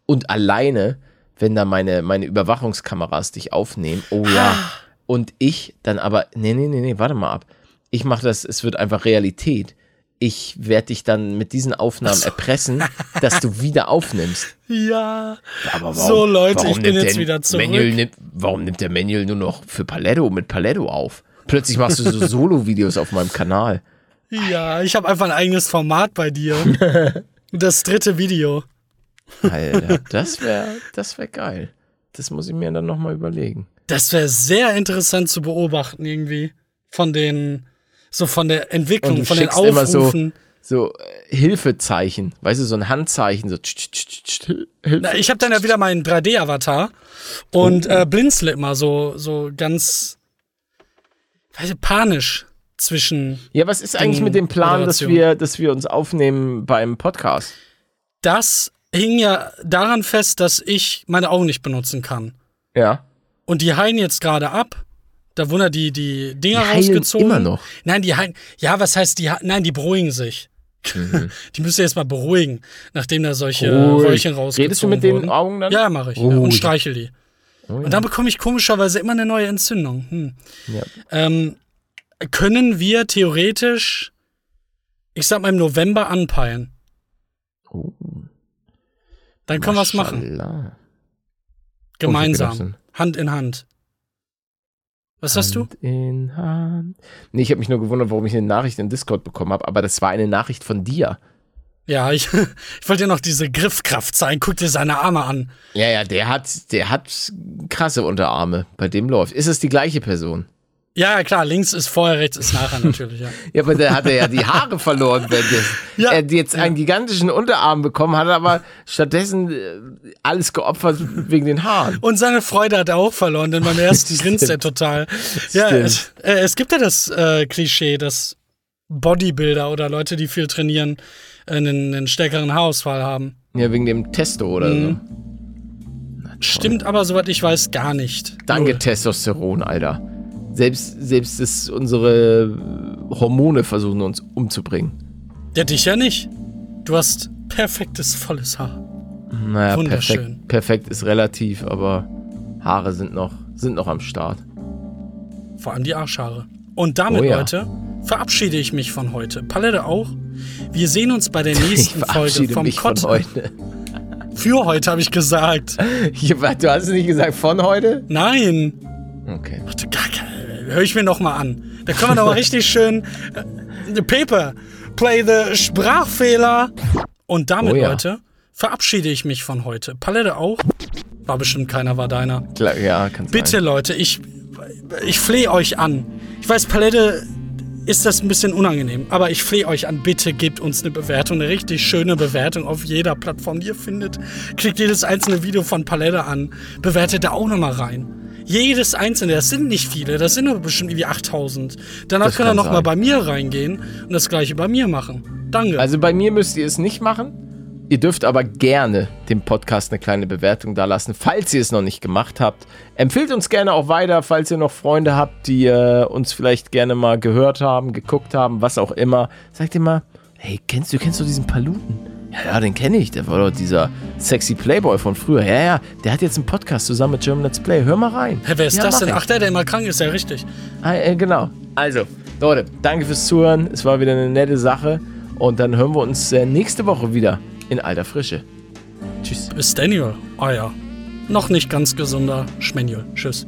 Und alleine, wenn da meine, meine Überwachungskameras dich aufnehmen, oh ja. Ah. Und ich dann aber, nee, nee, nee, nee, warte mal ab. Ich mache das, es wird einfach Realität. Ich werde dich dann mit diesen Aufnahmen erpressen, dass du wieder aufnimmst. Ja. Aber So, Leute, ich bin jetzt wieder zurück. Manuel nimmt, warum nimmt der Manuel nur noch für Paletto mit Paletto auf? Plötzlich machst du so Solo-Videos auf meinem Kanal. Ja, ich habe einfach ein eigenes Format bei dir. Das dritte Video. Alter, das wäre das wär geil. Das muss ich mir dann nochmal überlegen. Das wäre sehr interessant zu beobachten irgendwie. Von den, so von der Und Entwicklung, du von den schickst immer so, Aufrufen. so äh, Hilfezeichen, weißt du, so ein Handzeichen, so tsch, tsch, tsch. Na, ich habe dann ja wieder meinen 3D-Avatar und äh, blinzle immer so, so ganz, weiß ich, panisch zwischen. Ja, was ist eigentlich mit dem Plan, dass wir, dass wir uns aufnehmen beim Podcast? Das hing ja daran fest, dass ich meine Augen nicht benutzen kann. Ja. Und die heilen jetzt gerade ab. Da wurden ja die, die Dinger Die heilen rausgezogen. immer noch. Nein, die heilen. Ja, was heißt die? Nein, die beruhigen sich. die müsst ihr jetzt mal beruhigen, nachdem da solche Mhm. Ruhig. Röhrchen rausgezogen Redest du mit den wurden. Augen dann? Ja, mache ich. Ja, Ruhig. und streichel die. Oh, ja. Und dann bekomme ich komischerweise immer eine neue Entzündung. Hm. Ja. Ähm, können wir theoretisch, ich sag mal im November anpeilen? Oh, Dann können wir was machen. Maschallah. Gemeinsam. gedacht, Hand in Hand. Was hast du? Hand in Hand. Nee, ich habe mich nur gewundert, warum ich eine Nachricht in Discord bekommen habe, aber das war eine Nachricht von dir. Ja, ich, ich wollte dir noch diese Griffkraft zeigen. Guck dir seine Arme an. Ja, ja, der hat, der hat krasse Unterarme. Bei dem läuft. Ist es die gleiche Person? Ja, klar, links ist vorher, rechts ist nachher natürlich, ja. Ja, aber der hatte ja die Haare verloren, wenn Ja. er jetzt einen gigantischen Unterarm bekommen hat, aber stattdessen äh, alles geopfert wegen den Haaren. Und seine Freude hat er auch verloren, denn beim ersten grinst er total. Ja, es, äh, es gibt ja das äh, Klischee, dass Bodybuilder oder Leute, die viel trainieren, einen, einen stärkeren Haarausfall haben. Ja, wegen dem Testo oder Mhm. Stimmt aber, soweit ich weiß, gar nicht. so. Danke, Null. Testosteron, Alter. Selbst, selbst das, unsere Hormone versuchen uns umzubringen. Ja, dich ja nicht. Du hast perfektes, volles Haar. Naja, Wunderschön. perfekt, perfekt ist relativ, aber Haare sind noch, sind noch am Start. Vor allem die Arschhaare. Und damit, Oh ja. Leute, verabschiede ich mich von heute. Palette auch. Wir sehen uns bei der nächsten Folge vom mich von heute. Für heute habe ich gesagt. Du hast nicht gesagt von heute? Nein. Okay. Hör ich mir noch mal an. Da können wir doch mal richtig schön. Äh, Pepe, play the Sprachfehler. Und damit, Oh ja. Leute, verabschiede ich mich von heute. Palette auch. War bestimmt keiner, war deiner. Klar, ja, kann Bitte, sein. Leute, ich, ich flehe euch an. Ich weiß, Palette ist das ein bisschen unangenehm, aber ich flehe euch an, bitte gebt uns eine Bewertung, eine richtig schöne Bewertung auf jeder Plattform, die ihr findet. Klickt jedes einzelne Video von Palette an, bewertet da auch nochmal rein. Jedes einzelne, das sind nicht viele, das sind nur bestimmt irgendwie 8000. Danach Das könnt ihr nochmal bei mir reingehen und das gleiche bei mir machen. Danke. Also bei mir müsst ihr es nicht machen. Ihr dürft aber gerne dem Podcast eine kleine Bewertung da lassen, falls ihr es noch nicht gemacht habt. Empfehlt uns gerne auch weiter, falls ihr noch Freunde habt, die äh, uns vielleicht gerne mal gehört haben, geguckt haben, was auch immer. Sagt ihr mal, hey, kennst du kennst du diesen Paluten? Ja, ja, den kenne ich. Der war doch dieser sexy Playboy von früher. Ja, ja, der hat jetzt einen Podcast zusammen mit German Let's Play. Hör mal rein. Hä, wer ist ja, das denn? ich. Ach, der, der immer krank ist, ja richtig. Ah, äh, genau. Also, Leute, danke fürs Zuhören. Es war wieder eine nette Sache. Und dann hören wir uns äh, nächste Woche wieder in alter Frische. Tschüss. Bis Daniel. Ah ja. Noch nicht ganz gesunder Schmanuel. Tschüss.